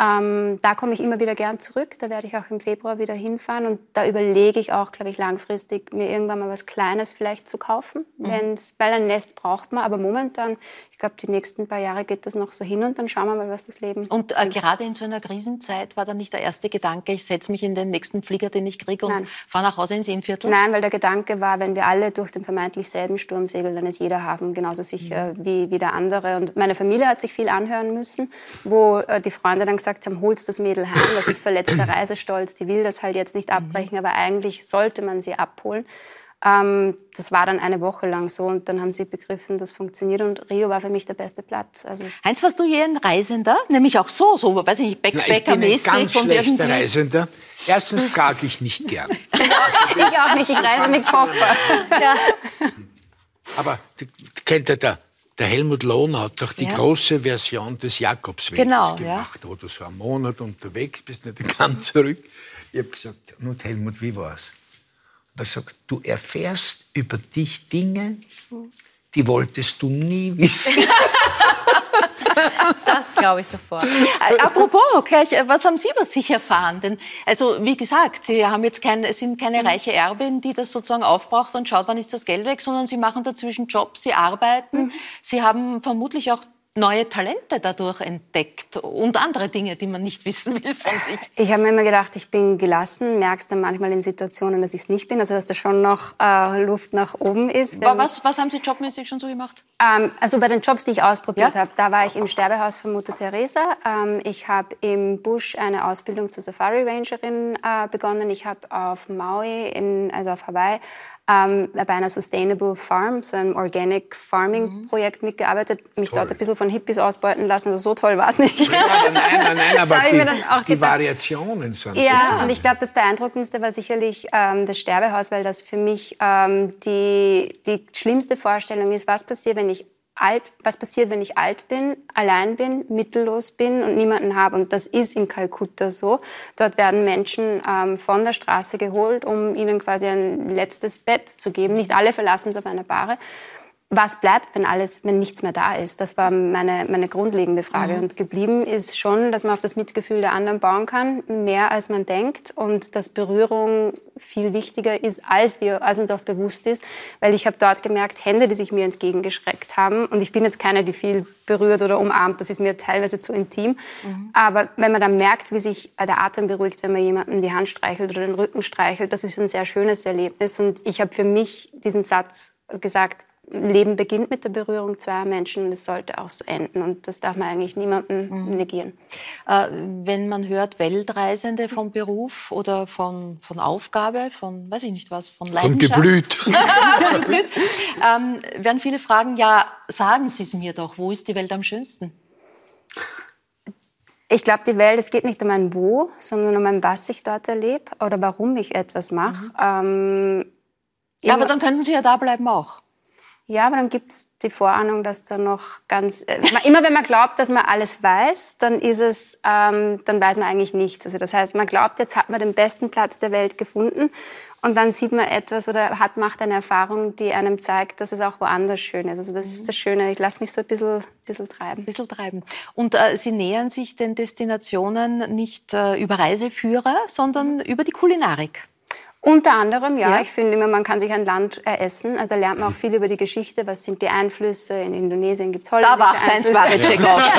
Ähm, da komme ich immer wieder gern zurück. Da werde ich auch im Februar wieder hinfahren. Und da überlege ich auch, glaube ich, langfristig, mir irgendwann mal was Kleines vielleicht zu kaufen. Mhm. Wenn's, weil ein Nest braucht man. Aber momentan, ich glaube, die nächsten paar Jahre geht das noch so hin und dann schauen wir mal, was das Leben. Und äh, gerade in so einer Krisenzeit war dann nicht der erste Gedanke, ich setze mich in den nächsten Flieger, den ich kriege und fahre nach Hause ins Innviertel? Nein, weil der Gedanke war, wenn wir alle durch den vermeintlich selben Sturm segeln, dann ist jeder Hafen genauso sicher mhm. wie, wie der andere. Und meine Familie hat sich viel anhören müssen, wo äh, die Freunde dann gesagt gesagt haben, holst das Mädel heim, das ist verletzter *coughs* Reisestolz, die will das halt jetzt nicht abbrechen, aber eigentlich sollte man sie abholen. Ähm, das war dann eine Woche lang so und dann haben sie begriffen, das funktioniert und Rio war für mich der beste Platz. Also Heinz, warst du je ein Reisender? Nämlich auch so, so, weiß ich nicht, Backpacker-mäßig? Ich bin ein ganz schlechter Reisender. Erstens *laughs* trage ich nicht gern. *laughs* ich auch nicht, ich reise mit Koffer. *laughs* Ja. Aber kennt ihr da? Der Helmut Lohn hat doch die ja. große Version des Jakobsweges genau, gemacht, ja. wo du so einen Monat unterwegs bist, nicht ganz *laughs* zurück. Ich habe gesagt, und Helmut, wie war's? Und er sagt, du erfährst über dich Dinge, die wolltest du nie wissen. *laughs* das glaube ich sofort. Äh, apropos, gleich, äh, was haben Sie über sich erfahren? Denn, also, wie gesagt, Sie haben jetzt kein, sind keine reiche Erbin, die das sozusagen aufbraucht und schaut, wann ist das Geld weg, sondern Sie machen dazwischen Jobs, Sie arbeiten. Mhm. Sie haben vermutlich auch neue Talente dadurch entdeckt und andere Dinge, die man nicht wissen will von sich. Ich habe mir immer gedacht, ich bin gelassen, merkst dann manchmal in Situationen, dass ich es nicht bin, also dass da schon noch äh, Luft nach oben ist. Was, was haben Sie jobmäßig schon so gemacht? Ähm, also bei den Jobs, die ich ausprobiert ja? habe, da war ich im Sterbehaus von Mutter Teresa. Ähm, ich habe im Busch eine Ausbildung zur Safari Rangerin äh, begonnen. Ich habe auf Maui, in, also auf Hawaii, ähm, bei einer Sustainable Farm, so einem Organic Farming mhm. Projekt mitgearbeitet, mich toll. dort ein bisschen von Hippies ausbeuten lassen. Also so toll war es nicht. Ja, nein, nein, nein, *laughs* aber die, die Variationen sind Ja, so und ich glaube, das Beeindruckendste war sicherlich ähm, das Sterbehaus, weil das für mich ähm, die, die schlimmste Vorstellung ist, was passiert, wenn ich alt, was passiert, wenn ich alt bin, allein bin, mittellos bin und niemanden habe. Und das ist in Kalkutta so. Dort werden Menschen ähm, von der Straße geholt, um ihnen quasi ein letztes Bett zu geben. Nicht alle verlassen es auf einer Bahre was bleibt, wenn alles, wenn nichts mehr da ist? Das war meine, meine grundlegende Frage. Mhm. Und geblieben ist schon, dass man auf das Mitgefühl der anderen bauen kann, mehr als man denkt und dass Berührung viel wichtiger ist, als wir, als uns auch bewusst ist. Weil ich habe dort gemerkt, Hände, die sich mir entgegengeschreckt haben. Und ich bin jetzt keine, die viel berührt oder umarmt. Das ist mir teilweise zu intim. Mhm. Aber wenn man dann merkt, wie sich der Atem beruhigt, wenn man jemandem die Hand streichelt oder den Rücken streichelt, das ist ein sehr schönes Erlebnis. Und ich habe für mich diesen Satz gesagt, Leben beginnt mit der Berührung zweier Menschen und es sollte auch so enden. Und das darf man eigentlich niemandem mhm. negieren. Äh, wenn man hört, Weltreisende vom Beruf oder von, von Aufgabe, von, weiß ich nicht was, von Leidenschaft. *laughs* Von geblüht. ähm, werden viele fragen, ja, sagen Sie es mir doch, wo ist die Welt am schönsten? Ich glaube, die Welt, es geht nicht um ein Wo, sondern um ein Was ich dort erlebe oder warum ich etwas mache. Mhm. Ähm, ja, aber dann könnten Sie ja da bleiben auch. Ja, aber dann gibt es die Vorahnung, dass da noch ganz... Äh, immer wenn man glaubt, dass man alles weiß, dann ist es, ähm, dann weiß man eigentlich nichts. Also das heißt, man glaubt, jetzt hat man den besten Platz der Welt gefunden und dann sieht man etwas oder hat, macht eine Erfahrung, die einem zeigt, dass es auch woanders schön ist. Also das ist das Schöne. Ich lasse mich so ein bisschen, bisschen treiben. Ein bisschen treiben. Und äh, Sie nähern sich den Destinationen nicht äh, über Reiseführer, sondern über die Kulinarik. Unter anderem, ja. ja. Ich finde immer, man kann sich ein Land essen. Da lernt man auch viel über die Geschichte. Was sind die Einflüsse? In Indonesien gibt es holländische Da wacht eins Waricek auf.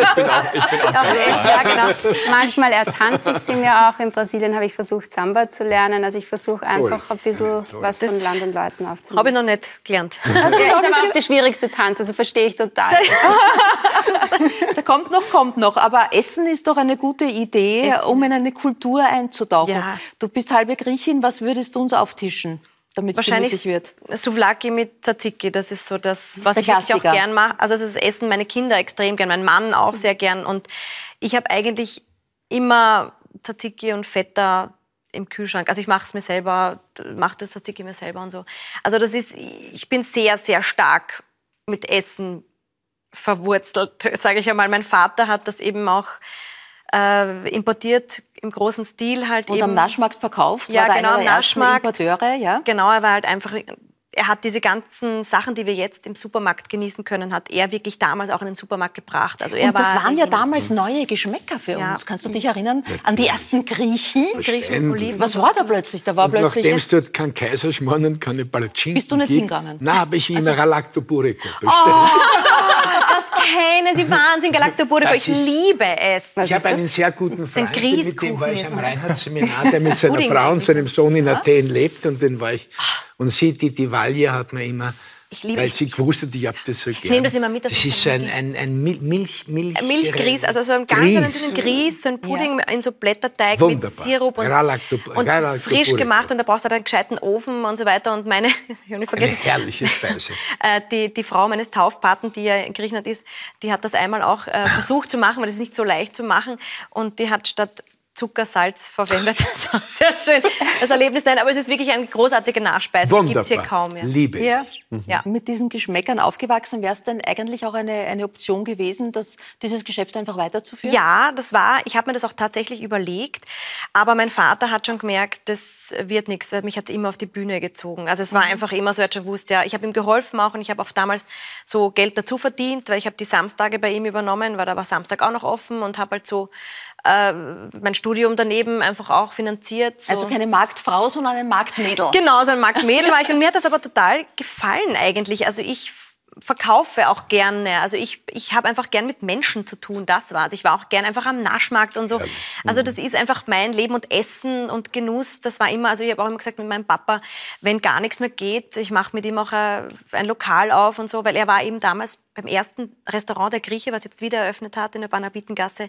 ich bin auch, ich bin auch ja, genau. Manchmal ertanze ich sie mir auch. In Brasilien habe ich versucht, Samba zu lernen. Also ich versuche einfach ein bisschen ja, was von Land und Leuten aufzunehmen. Habe ich noch nicht gelernt. Das ist aber auch der schwierigste Tanz. Also verstehe ich total. *laughs* da kommt noch, kommt noch. Aber Essen ist doch eine gute Idee, Essen. um in eine Kultur einzutauchen. Ja. Du bist halbe Griechin Griechin, was würdest du uns auftischen? damit es gemütlich wird? Souvlaki mit Tzatziki, das ist so das, was ich wirklich auch gern mache. Also das essen meine Kinder extrem gern, mein Mann auch sehr gern. Und ich habe eigentlich immer Tzatziki und Feta im Kühlschrank. Also ich mache es mir selber, mache das Tzatziki mir selber und so. Also das ist, ich bin sehr, sehr stark mit Essen verwurzelt, *laughs* sage ich einmal. Mein Vater hat das eben auch äh, importiert im großen Stil halt Und eben. am Naschmarkt verkauft, ja, war genau, einer am Naschmarkt. Importeure, ja? Genau, er war halt einfach, er hat diese ganzen Sachen, die wir jetzt im Supermarkt genießen können, hat er wirklich damals auch in den Supermarkt gebracht. Also er Und das war waren ja damals neue Geschmäcker für Ja. uns. Kannst du dich erinnern an die ersten Griechen? Griechen. Oliven. Was war da plötzlich? Da war Und plötzlich nachdem es dort keinen Kaiserschmarrn und keine Palatschinken Bist du nicht gibt, hingegangen? Nein, habe ich immer Galactopurico bestellt. Das kennen Sie *laughs* Wahnsinn, Galactopurico. Das Ich ist- liebe es. ich habe einen sehr guten Freund, mit dem war ich am. Reinhardt-Seminar, *laughs* der mit seiner Frau und seinem Sohn in Athen lebt. Und den war ich. Und sie, die, die Valje hat mir immer, Ich liebe- weil sie gewusst hat, ich hab das so gern. nehme das immer mit, das Das ist so ein ein, ein, ein Mil- Milch, Milch, Milchgrieß, also so ein ganz einen dünnen Grieß, so ein Pudding in so Blätterteig Wunderbar. mit Sirup und, und frisch gemacht und da brauchst du einen gescheiten Ofen und so weiter und meine, *laughs* ich habe nicht Eine vergessen, herrliche Speise. *laughs* äh, die, die Frau meines Taufpaten, die ja in Griechenland ist, die hat das einmal auch äh, versucht zu machen, weil das ist nicht so leicht zu machen und die hat statt Zucker, Salz verwendet. *laughs* Sehr schön, das Erlebnis. Nein, aber es ist wirklich eine großartige Nachspeise. Gibt Wunderbar. es hier kaum. Ja. Liebe. Ja. Ja. Mit diesen Geschmäckern aufgewachsen, wäre es denn eigentlich auch eine, eine Option gewesen, dass dieses Geschäft einfach weiterzuführen? Ja, das war, ich habe mir das auch tatsächlich überlegt, aber mein Vater hat schon gemerkt, das wird nichts. Mich hat es immer auf die Bühne gezogen. Also es war einfach immer so, er hat schon gewusst, ja, ich habe ihm geholfen auch und ich habe auch damals so Geld dazu verdient, weil ich habe die Samstage bei ihm übernommen, weil da war Samstag auch noch offen und habe halt so äh, mein Studium daneben einfach auch finanziert. So. Also keine Marktfrau, sondern ein Marktmädel. Genau, so ein Marktmädel war ich und mir hat das aber total gefallen eigentlich. Also ich verkaufe auch gerne. Also ich, ich habe einfach gern mit Menschen zu tun, das war's. Ich war auch gern einfach am Naschmarkt und so. Also das ist einfach mein Leben und Essen und Genuss. Das war immer, also ich habe auch immer gesagt mit meinem Papa, wenn gar nichts mehr geht, ich mache mit ihm auch äh, ein Lokal auf und so, weil er war eben damals beim ersten Restaurant der Grieche, was jetzt wieder eröffnet hat in der Banabitengasse,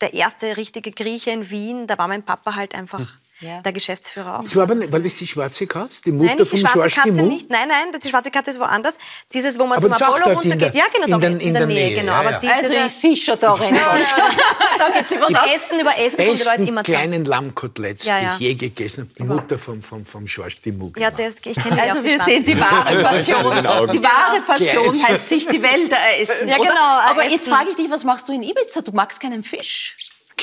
der erste richtige Grieche in Wien. Da war mein Papa halt einfach Ja. der Geschäftsführer auch. Das war aber nicht, war das die schwarze Katze? Die Mutter Nein, die vom schwarze Georges Katze Dimou? nicht. Nein, nein, die schwarze Katze ist woanders. Dieses, wo man Aber zum Apollo in runtergeht. der- ja, genau, in der- auch in der Nähe. Genau. ja, Aber ja. die, Also ich sehe schon darin *laughs* was. da geht sich was die aus. Essen über Essen die Leute besten immer kleinen Lammkoteletts, Ja, die ja. ich je gegessen habe. Die Mutter vom, vom, vom Georges Dimou Ja, das, ich kenne die Also die wir sehen die wahre *laughs* Passion. den. Die wahre Passion heißt sich die Wälder essen, Ja, genau, Aber jetzt frage ich dich, was machst du in Ibiza? Du magst keinen Fisch.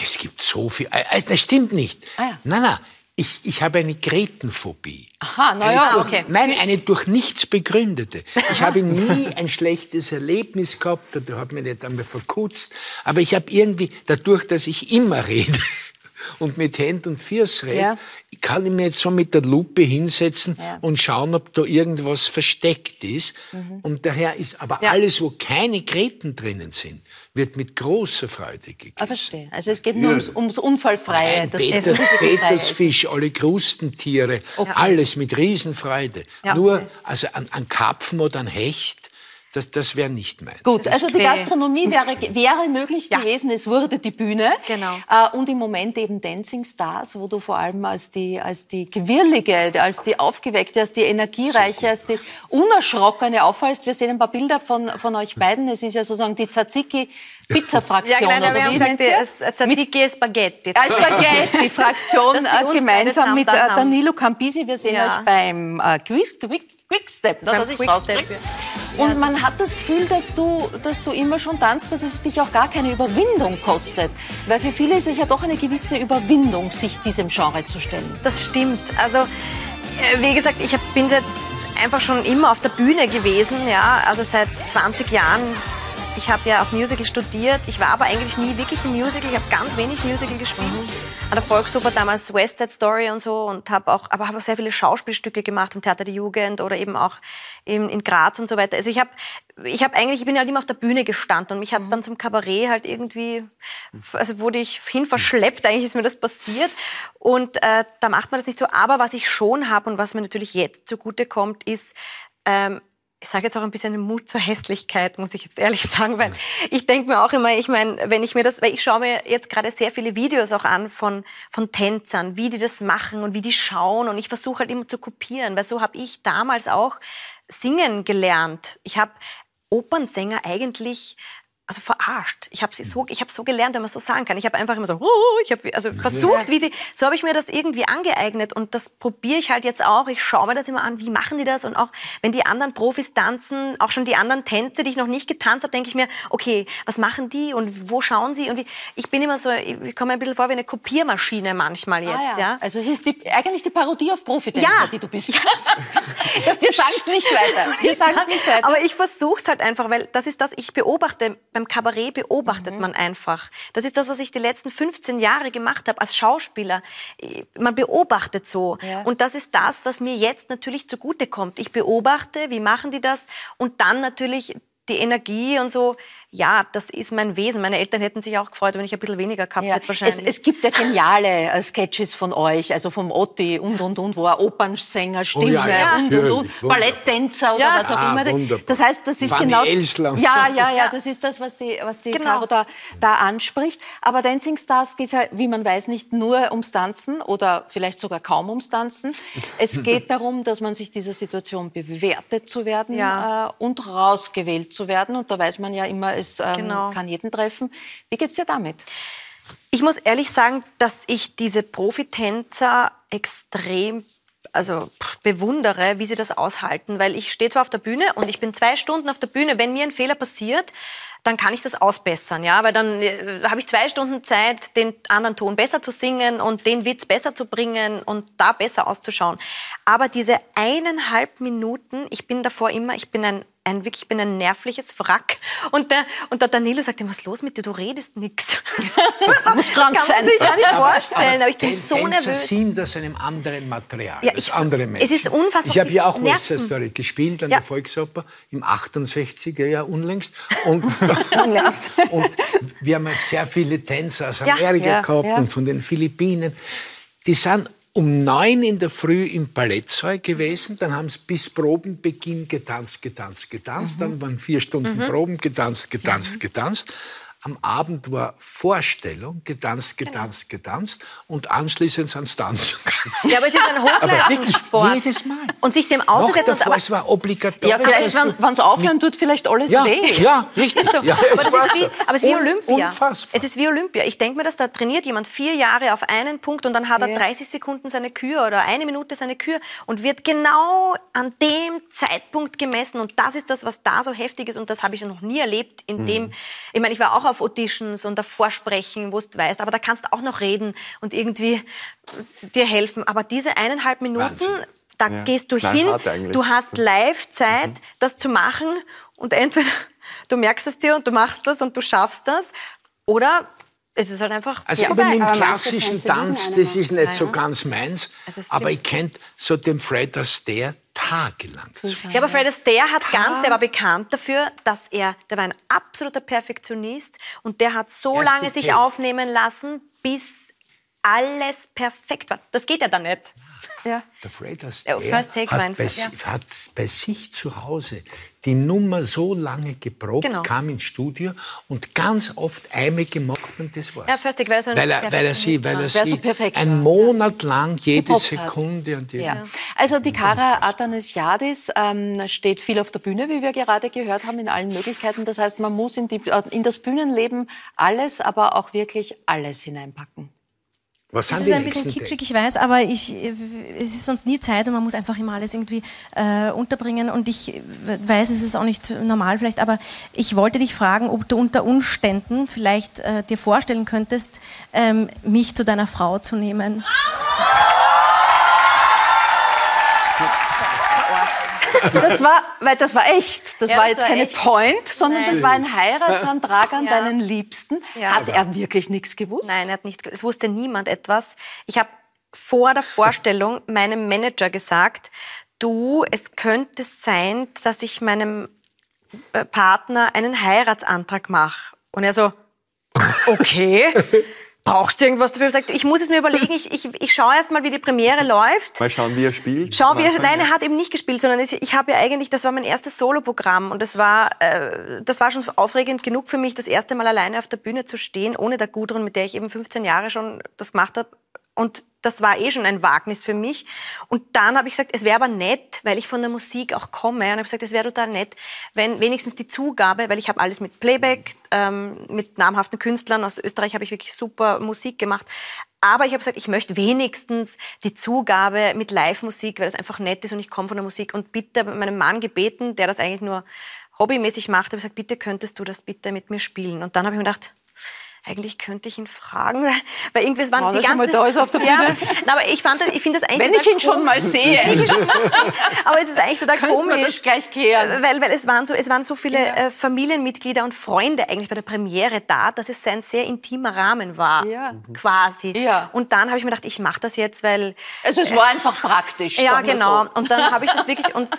Es gibt so viel. Äh, äh, Das stimmt nicht. Ah, ja. Nein, nein. Ich, ich habe eine Gretenphobie. Aha, na Eine ja. durch, okay. Nein, eine durch nichts begründete. Ich habe *laughs* nie ein schlechtes Erlebnis gehabt, oder hat mich nicht einmal verkutzt. Aber ich habe irgendwie, dadurch, dass ich immer *laughs* rede und mit Händen und Füßen rede, Ja. kann ich mir jetzt so mit der Lupe hinsetzen Ja. und schauen, ob da irgendwas versteckt ist. Und daher ist aber Ja. alles, wo keine Greten drinnen sind, wird mit großer Freude gegessen. Ah, verstehe. Also es geht nur ums, ums Unfallfreie. Nein, das Peter, risikofreie Essen. Petersfisch, alle Krustentiere, alles mit Riesenfreude. Ja. Nur also an, an Karpfen oder an Hecht, das, das wäre nicht meins. Gut, also die. Gastronomie wäre, *laughs* wäre möglich Ja. gewesen, es wurde die Bühne. Genau. Äh, und im Moment eben Dancing Stars, wo du vor allem als die, als die gewirrlige, als die aufgeweckte, als die energiereiche, als die unerschrockene auffallst. Wir sehen ein paar Bilder von, von euch beiden. Es ist ja sozusagen die Tzatziki-Pizza-Fraktion. *laughs* Ja, genau, oder wie nennt ihr? es- Tzatziki Spaghetti. Als Spaghetti-Fraktion *laughs* äh, gemeinsam mit äh. Danilo Campisi. Wir sehen Ja. euch beim äh, Quick, Quick, Quickstep, ne, Beim dass ich's Quickstep, rauskrieg. ja. Und man hat das Gefühl, dass du, dass du immer schon tanzt, dass es dich auch gar keine Überwindung kostet. Weil für viele ist es ja doch eine gewisse Überwindung, sich diesem Genre zu stellen. Das stimmt. Also, äh, wie gesagt, ich bin seit einfach schon immer auf der Bühne gewesen, ja, also seit 20 Jahren. Ich habe ja auch Musical studiert. Ich war aber eigentlich nie wirklich im Musical. Ich habe ganz wenig Musical gespielt. An der Volksoper damals West Side Story und so und habe auch, aber habe auch sehr viele Schauspielstücke gemacht im Theater der Jugend oder eben auch in, in Graz und so weiter. Also ich habe, ich habe eigentlich, ich bin halt immer auf der Bühne gestanden und mich hat dann zum Kabarett halt irgendwie, also wurde ich hin verschleppt. Eigentlich ist mir das passiert und äh, da macht man das nicht so. Aber was ich schon habe und was mir natürlich jetzt zugute kommt, ist ähm, ich sage jetzt auch ein bisschen den Mut zur Hässlichkeit, muss ich jetzt ehrlich *laughs* sagen, weil ich denke mir auch immer, ich meine, wenn ich mir das, weil ich schaue mir jetzt gerade sehr viele Videos auch an von, von Tänzern, wie die das machen und wie die schauen und ich versuche halt immer zu kopieren, weil so habe ich damals auch singen gelernt. Ich habe Opernsänger eigentlich also verarscht. Ich habe sie so, ich habe so gelernt, wenn man so sagen kann. Ich habe einfach immer so, oh, ich habe also versucht, wie sie, so habe ich mir das irgendwie angeeignet und das probiere ich halt jetzt auch. Ich schaue mir das immer an, wie machen die das und auch wenn die anderen Profis tanzen, auch schon die anderen Tänze, die ich noch nicht getanzt habe, denke ich mir, okay, was machen die und wo schauen sie? Und ich bin immer so, ich komme ein bisschen vor wie eine Kopiermaschine manchmal jetzt. Ah, ja. ja. Also es ist die, eigentlich die Parodie auf Profitänzer, ja. die du bist. *laughs* Ja. wir sagen es nicht weiter. Wir *laughs* sagen es nicht weiter. Aber ich versuche es halt einfach, weil das ist das, ich beobachte beim Kabarett beobachtet mhm. man einfach. Das ist das, was ich die letzten 15 Jahre gemacht habe als Schauspieler. Man beobachtet so. Ja. Und das ist das, was mir jetzt natürlich zugutekommt. Ich beobachte, wie machen die das? Und dann natürlich die Energie und so, ja, das ist mein Wesen. Meine Eltern hätten sich auch gefreut, wenn ich ein bisschen weniger gehabt ja. hätte wahrscheinlich. Es, es, gibt ja geniale äh, Sketches von euch, also vom Otti und, und, und, wo er Opernsänger, Stimme oh, ja, ja. und, und, und, Balletttänzer oder was auch ah, immer. Wunderbar. Das heißt, das ist Wanni genau... Elsland. Ja, ja, ja, das ist das, was die, was die genau. Caro da, da anspricht. Aber Dancing Stars geht ja, wie man weiß, nicht nur ums Tanzen oder vielleicht sogar kaum ums Tanzen. Es *laughs* geht darum, dass man sich dieser Situation bewertet zu werden äh, und rausgewählt zu werden. Und da weiß man ja immer, es ähm, genau. kann jeden treffen. Wie geht es dir damit? Ich muss ehrlich sagen, dass ich diese Profitänzer extrem also bewundere, wie sie das aushalten, weil ich stehe zwar auf der Bühne und ich bin zwei Stunden auf der Bühne. Wenn mir ein Fehler passiert, dann kann ich das ausbessern, ja, weil dann äh, habe ich zwei Stunden Zeit, den anderen Ton besser zu singen und den Witz besser zu bringen und da besser auszuschauen. Aber diese eineinhalb Minuten, ich bin davor immer, ich bin ein ein, wirklich, ich bin ein nervliches Wrack. Und der, und der Danilo sagt was ist los mit dir? Du redest nichts. *laughs* du musst krank sein. Das kann man sich gar nicht vorstellen. Aber ich bin so nervös. sind aus einem anderen Material, ja, ich, andere Menschen. Es ist unfassbar. Ich habe ja auch West Story gespielt an ja. der Volksoper im 68er Jahr unlängst. Und, *laughs* *laughs* und wir haben sehr viele Tänzer aus Amerika ja, gehabt und von den Philippinen. Die sind um neun in der Früh im Ballettsaal gewesen. Dann haben sie bis Probenbeginn getanzt, getanzt, getanzt. Mhm. Dann waren vier Stunden mhm. Proben, getanzt, getanzt, mhm. getanzt. Am Abend war Vorstellung, getanzt, genau. getanzt, genau. getanzt und anschließend ans Tanzen gegangen. Ja, aber es ist ein Hochleistungssport. jedes Mal. Und sich dem auszusetzen. Noch davor, es war obligatorisch. Ja, vielleicht, wenn es aufhören tut, vielleicht alles ja, weh. Ja, richtig. So. Ja, aber, es ist wie, aber es ist wie Olympia. Unfassbar. Es ist wie Olympia. Ich denke mir, dass da trainiert jemand vier Jahre auf einen Punkt und dann hat er 30 Sekunden seine Kür oder eine Minute seine Kür und wird genau an dem Zeitpunkt gemessen. Und das ist das, was da so heftig ist. Und das habe ich noch nie erlebt. In dem, mhm. ich meine, ich war auch auf Auditions und auf Vorsprechen, wo du weißt, aber da kannst du auch noch reden und irgendwie dir helfen. Aber diese eineinhalb Minuten, Wahnsinn. da ja. gehst du hin, du hast Live-Zeit, mhm. das zu machen und entweder *laughs* du merkst es dir und du machst das und du schaffst das oder es ist halt einfach. Also ja, über den klassischen Tanz, das ist nicht so ganz meins, aber ich kenne so den Fred Astaire tagelang. Ja, aber Fred Astaire hat ganz, der war bekannt dafür, dass er, der war ein absoluter Perfektionist und der hat so Erste lange sich aufnehmen lassen, bis alles perfekt war. Das geht ja dann nicht. Ja. Der Fred Astaire ja, hat, bei, ja. hat bei sich zu Hause die Nummer so lange geprobt, genau. kam ins Studio und ganz oft einmal gemacht und das war's. Ja, Föstig, weil, so weil, er, weil er sie, weil er sie so ein Monat lang jede Sekunde und jede ja. Also die Kara Athanasiadis ähm, steht viel auf der Bühne, wie wir gerade gehört haben, in allen Möglichkeiten. Das heißt, man muss in, die, in das Bühnenleben alles, aber auch wirklich alles hineinpacken. Was das ist ein bisschen kitschig, ich weiß, aber ich, es ist sonst nie Zeit und man muss einfach immer alles irgendwie äh, unterbringen. Und ich weiß, es ist auch nicht normal vielleicht, aber ich wollte dich fragen, ob du unter Umständen vielleicht äh, dir vorstellen könntest, ähm, mich zu deiner Frau zu nehmen. Das war, weil das war echt. Das ja, war jetzt war keine echt. Point, sondern Nein. das war ein Heiratsantrag an ja. deinen Liebsten. Ja. Hat er wirklich nichts gewusst? Nein, er hat nicht. Es wusste niemand etwas. Ich habe vor der Vorstellung *laughs* meinem Manager gesagt, du, es könnte sein, dass ich meinem äh, Partner einen Heiratsantrag mache. Und er so, okay *laughs* brauchst du irgendwas dafür? Sagt, ich muss es mir überlegen, ich, ich, ich schaue erst mal, wie die Premiere läuft. Mal schauen, wie er spielt. Schau, wie er, nein, er hat eben nicht gespielt, sondern ich habe ja eigentlich, das war mein erstes Soloprogramm und das war, äh, das war schon aufregend genug für mich, das erste Mal alleine auf der Bühne zu stehen, ohne der Gudrun, mit der ich eben 15 Jahre schon das gemacht habe, Und das war eh schon ein Wagnis für mich. Und dann habe ich gesagt, es wäre aber nett, weil ich von der Musik auch komme. Und habe gesagt, es wäre total nett, wenn wenigstens die Zugabe, weil ich habe alles mit Playback, ähm, mit namhaften Künstlern aus Österreich habe ich wirklich super Musik gemacht. Aber ich habe gesagt, ich möchte wenigstens die Zugabe mit Live-Musik, weil das einfach nett ist und ich komme von der Musik. Und bitte meinem Mann gebeten, der das eigentlich nur hobbymäßig macht, habe gesagt, bitte könntest du das bitte mit mir spielen. Und dann habe ich mir gedacht, eigentlich könnte ich ihn fragen, weil irgendwie es waren oh, die ganze da ist auf der Bühne. Ja, aber ich fand, ich finde das eigentlich Wenn ich ihn schon mal sehe. *laughs* aber es ist eigentlich total Könnte komisch. man das gleich klären. Weil, weil es waren so, es waren so viele ja. äh, Familienmitglieder und Freunde eigentlich bei der Premiere da, dass es ein sehr intimer Rahmen war, ja. quasi. Ja. Und dann habe ich mir gedacht, ich mache das jetzt, weil also es war einfach praktisch. Ja, genau. So. Und dann habe ich das wirklich und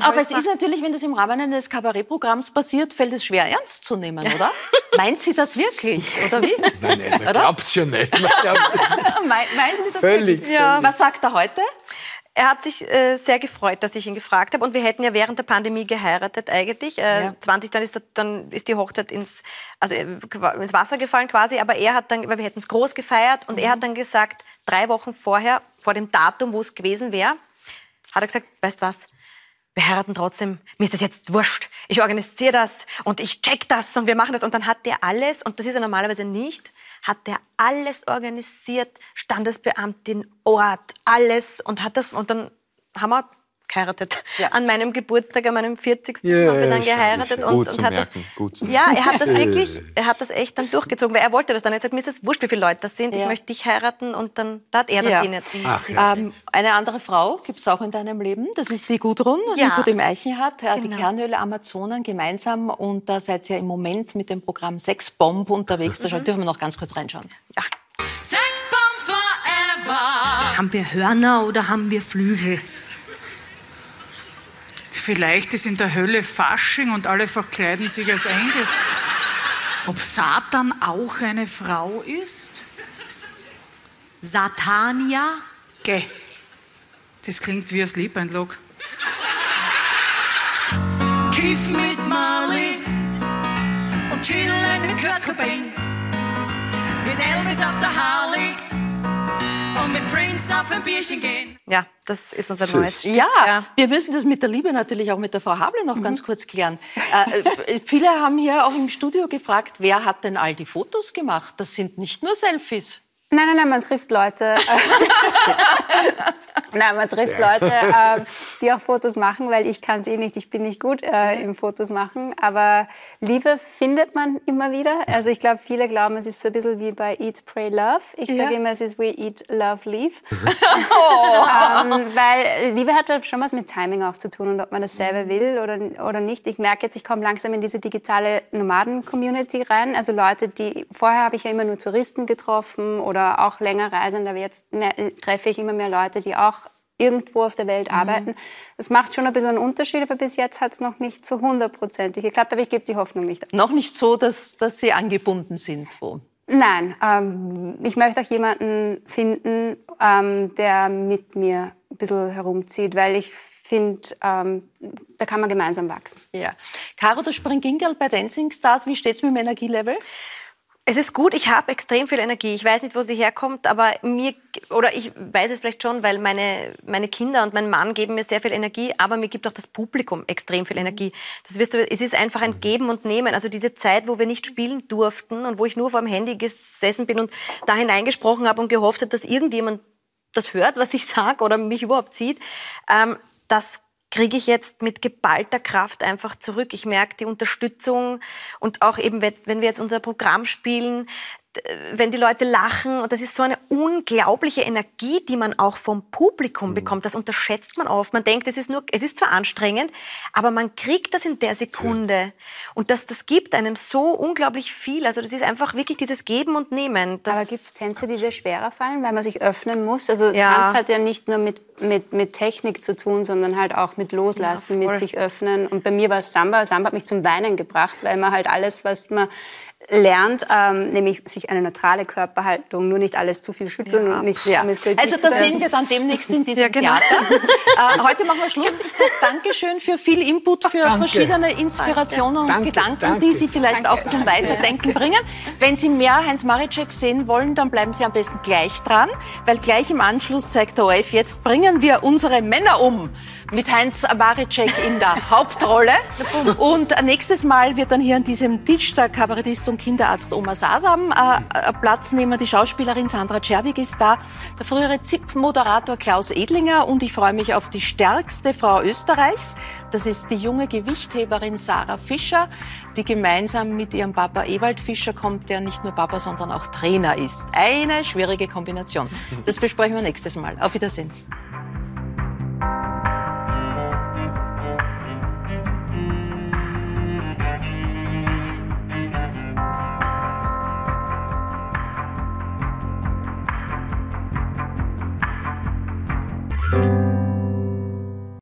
aber es ist natürlich, wenn das im Rahmen eines Kabarettprogramms passiert, fällt es schwer ernst zu nehmen, oder? *laughs* Meint sie das wirklich, oder wie? Nein, nein, man glaubt's ja nicht. *laughs* Meinen Sie das Völlig, wirklich? Ja. Was sagt er heute? Er hat sich äh, sehr gefreut, dass ich ihn gefragt habe. Und wir hätten ja während der Pandemie geheiratet eigentlich. Äh, ja. 20 dann ist, dann ist die Hochzeit ins, also, ins Wasser gefallen quasi. Aber er hat dann, weil wir hätten es groß gefeiert. Und mhm. er hat dann gesagt, drei Wochen vorher, vor dem Datum, wo es gewesen wäre, hat er gesagt, weißt was, wir trotzdem, mir ist das jetzt wurscht. Ich organisiere das und ich check das und wir machen das. Und dann hat der alles, und das ist er normalerweise nicht, hat der alles organisiert, Standesbeamtin, Ort, alles und hat das, und dann haben wir geheiratet. Ja. An meinem Geburtstag, an meinem 40. Ja, haben wir dann geheiratet. Und, gut und hat merken, das, gut zu Ja, er hat das wirklich, er hat das echt dann durchgezogen, weil er wollte das dann. Er hat gesagt, mir ist es wurscht, wie viele Leute das sind, ja. ich möchte dich heiraten und dann, da hat er die Ach, ja. ähm, Eine andere Frau gibt es auch in deinem Leben, das ist die Gudrun, ja. Nicodem Eichenhardt, genau. die Kernhöhle Amazonen gemeinsam und da seid ihr im Moment mit dem Programm Sexbomb unterwegs. Da mhm. dürfen wir noch ganz kurz reinschauen. Ja. Sexbomb forever. Haben wir Hörner oder haben wir Flügel? Vielleicht ist in der Hölle Fasching und alle verkleiden sich als Engel. Ob Satan auch eine Frau ist? Satania? Geh. Das klingt wie ein Sleep-Einlog. Kiff mit Marley und chillen mit Kurt Cobain. Mit Elvis auf der Harley mit Prince auf ein Bierchen gehen. Ja, das ist unser neues Stück. Ja, ja, wir müssen das mit der Liebe natürlich auch mit der Frau Hable noch mhm. ganz kurz klären. Äh, viele haben hier auch im Studio gefragt, wer hat denn all die Fotos gemacht? Das sind nicht nur Selfies. Nein, nein, nein, man trifft Leute. *laughs* nein, man trifft Leute, äh, die auch Fotos machen, weil ich kann es eh nicht. Ich bin nicht gut äh, im Fotos machen. Aber Liebe findet man immer wieder. Also ich glaube, viele glauben, es ist so ein bisschen wie bei Eat, Pray, Love. Ich ja. sage immer, es ist We Eat, Love, Leave. *laughs* oh. ähm, weil Liebe hat halt schon was mit Timing auch zu tun und ob man dasselbe will oder, oder nicht. Ich merke jetzt, ich komme langsam in diese digitale Nomaden-Community rein. Also Leute, die, vorher habe ich ja immer nur Touristen getroffen oder auch länger reisen. Aber jetzt mehr, treffe ich immer mehr Leute, die auch irgendwo auf der Welt mhm. arbeiten. Das macht schon ein bisschen einen Unterschied, aber bis jetzt hat es noch nicht so hundertprozentig geklappt. Aber ich gebe die Hoffnung nicht. Noch nicht so, dass, dass Sie angebunden sind wo? Nein, ähm, ich möchte auch jemanden finden, ähm, der mit mir ein bisschen herumzieht, weil ich finde, ähm, da kann man gemeinsam wachsen. Ja. Caro, das Springingerl bei Dancing Stars, wie steht es mit dem Energielevel? Es ist gut, ich habe extrem viel Energie. Ich weiß nicht, wo sie herkommt, aber mir, oder ich weiß es vielleicht schon, weil meine, meine Kinder und mein Mann geben mir sehr viel Energie, aber mir gibt auch das Publikum extrem viel Energie. Das wirst du, es ist einfach ein Geben und Nehmen. Also diese Zeit, wo wir nicht spielen durften und wo ich nur vor dem Handy gesessen bin und da hineingesprochen habe und gehofft habe, dass irgendjemand das hört, was ich *laughs* sage oder mich überhaupt sieht, ähm, das kriege ich jetzt mit geballter Kraft einfach zurück. Ich merke die Unterstützung und auch eben, wenn wir jetzt unser Programm spielen, wenn die Leute lachen und das ist so eine unglaubliche Energie, die man auch vom Publikum mhm. bekommt. Das unterschätzt man oft. Man denkt, es ist nur, es ist zwar anstrengend, aber man kriegt das in der Sekunde und das, das gibt einem so unglaublich viel. Also das ist einfach wirklich dieses Geben und Nehmen. Aber gibt es Tänze, die dir schwerer fallen, weil man sich öffnen muss? Also ja. Tanz hat ja nicht nur mit, mit, mit Technik zu tun, sondern halt auch mit Loslassen, ja, mit sich öffnen. Und bei mir war es Samba. Samba hat mich zum Weinen gebracht, weil man halt alles, was man lernt, ähm, nämlich sich eine neutrale Körperhaltung, nur nicht alles zu viel schütteln ja. und nicht ja. Also da sehen wir dann demnächst in diesem ja, genau. Theater. *laughs* äh, heute machen wir Schluss. Ich sage Dankeschön für viel Input, für danke. verschiedene Inspirationen danke. und Gedanken, danke. die Sie vielleicht auch zum Weiterdenken bringen. Wenn Sie mehr Heinz Maricek sehen wollen, dann bleiben Sie am besten gleich dran, weil gleich im Anschluss zeigt der ORF, jetzt bringen wir unsere Männer um mit Heinz Maricek in der *laughs* Hauptrolle. Und nächstes Mal wird dann hier an diesem Tisch der Kabarettist und Kinderarzt Oma Sasam äh, Platz nehmen. Die Schauspielerin Sandra Czerwig ist da, der frühere ZIP-Moderator Klaus Edlinger und ich freue mich auf die stärkste Frau Österreichs. Das ist die junge Gewichtheberin Sarah Fischer, die gemeinsam mit ihrem Papa Ewald Fischer kommt, der nicht nur Papa, sondern auch Trainer ist. Eine schwierige Kombination. Das besprechen wir nächstes Mal. Auf Wiedersehen.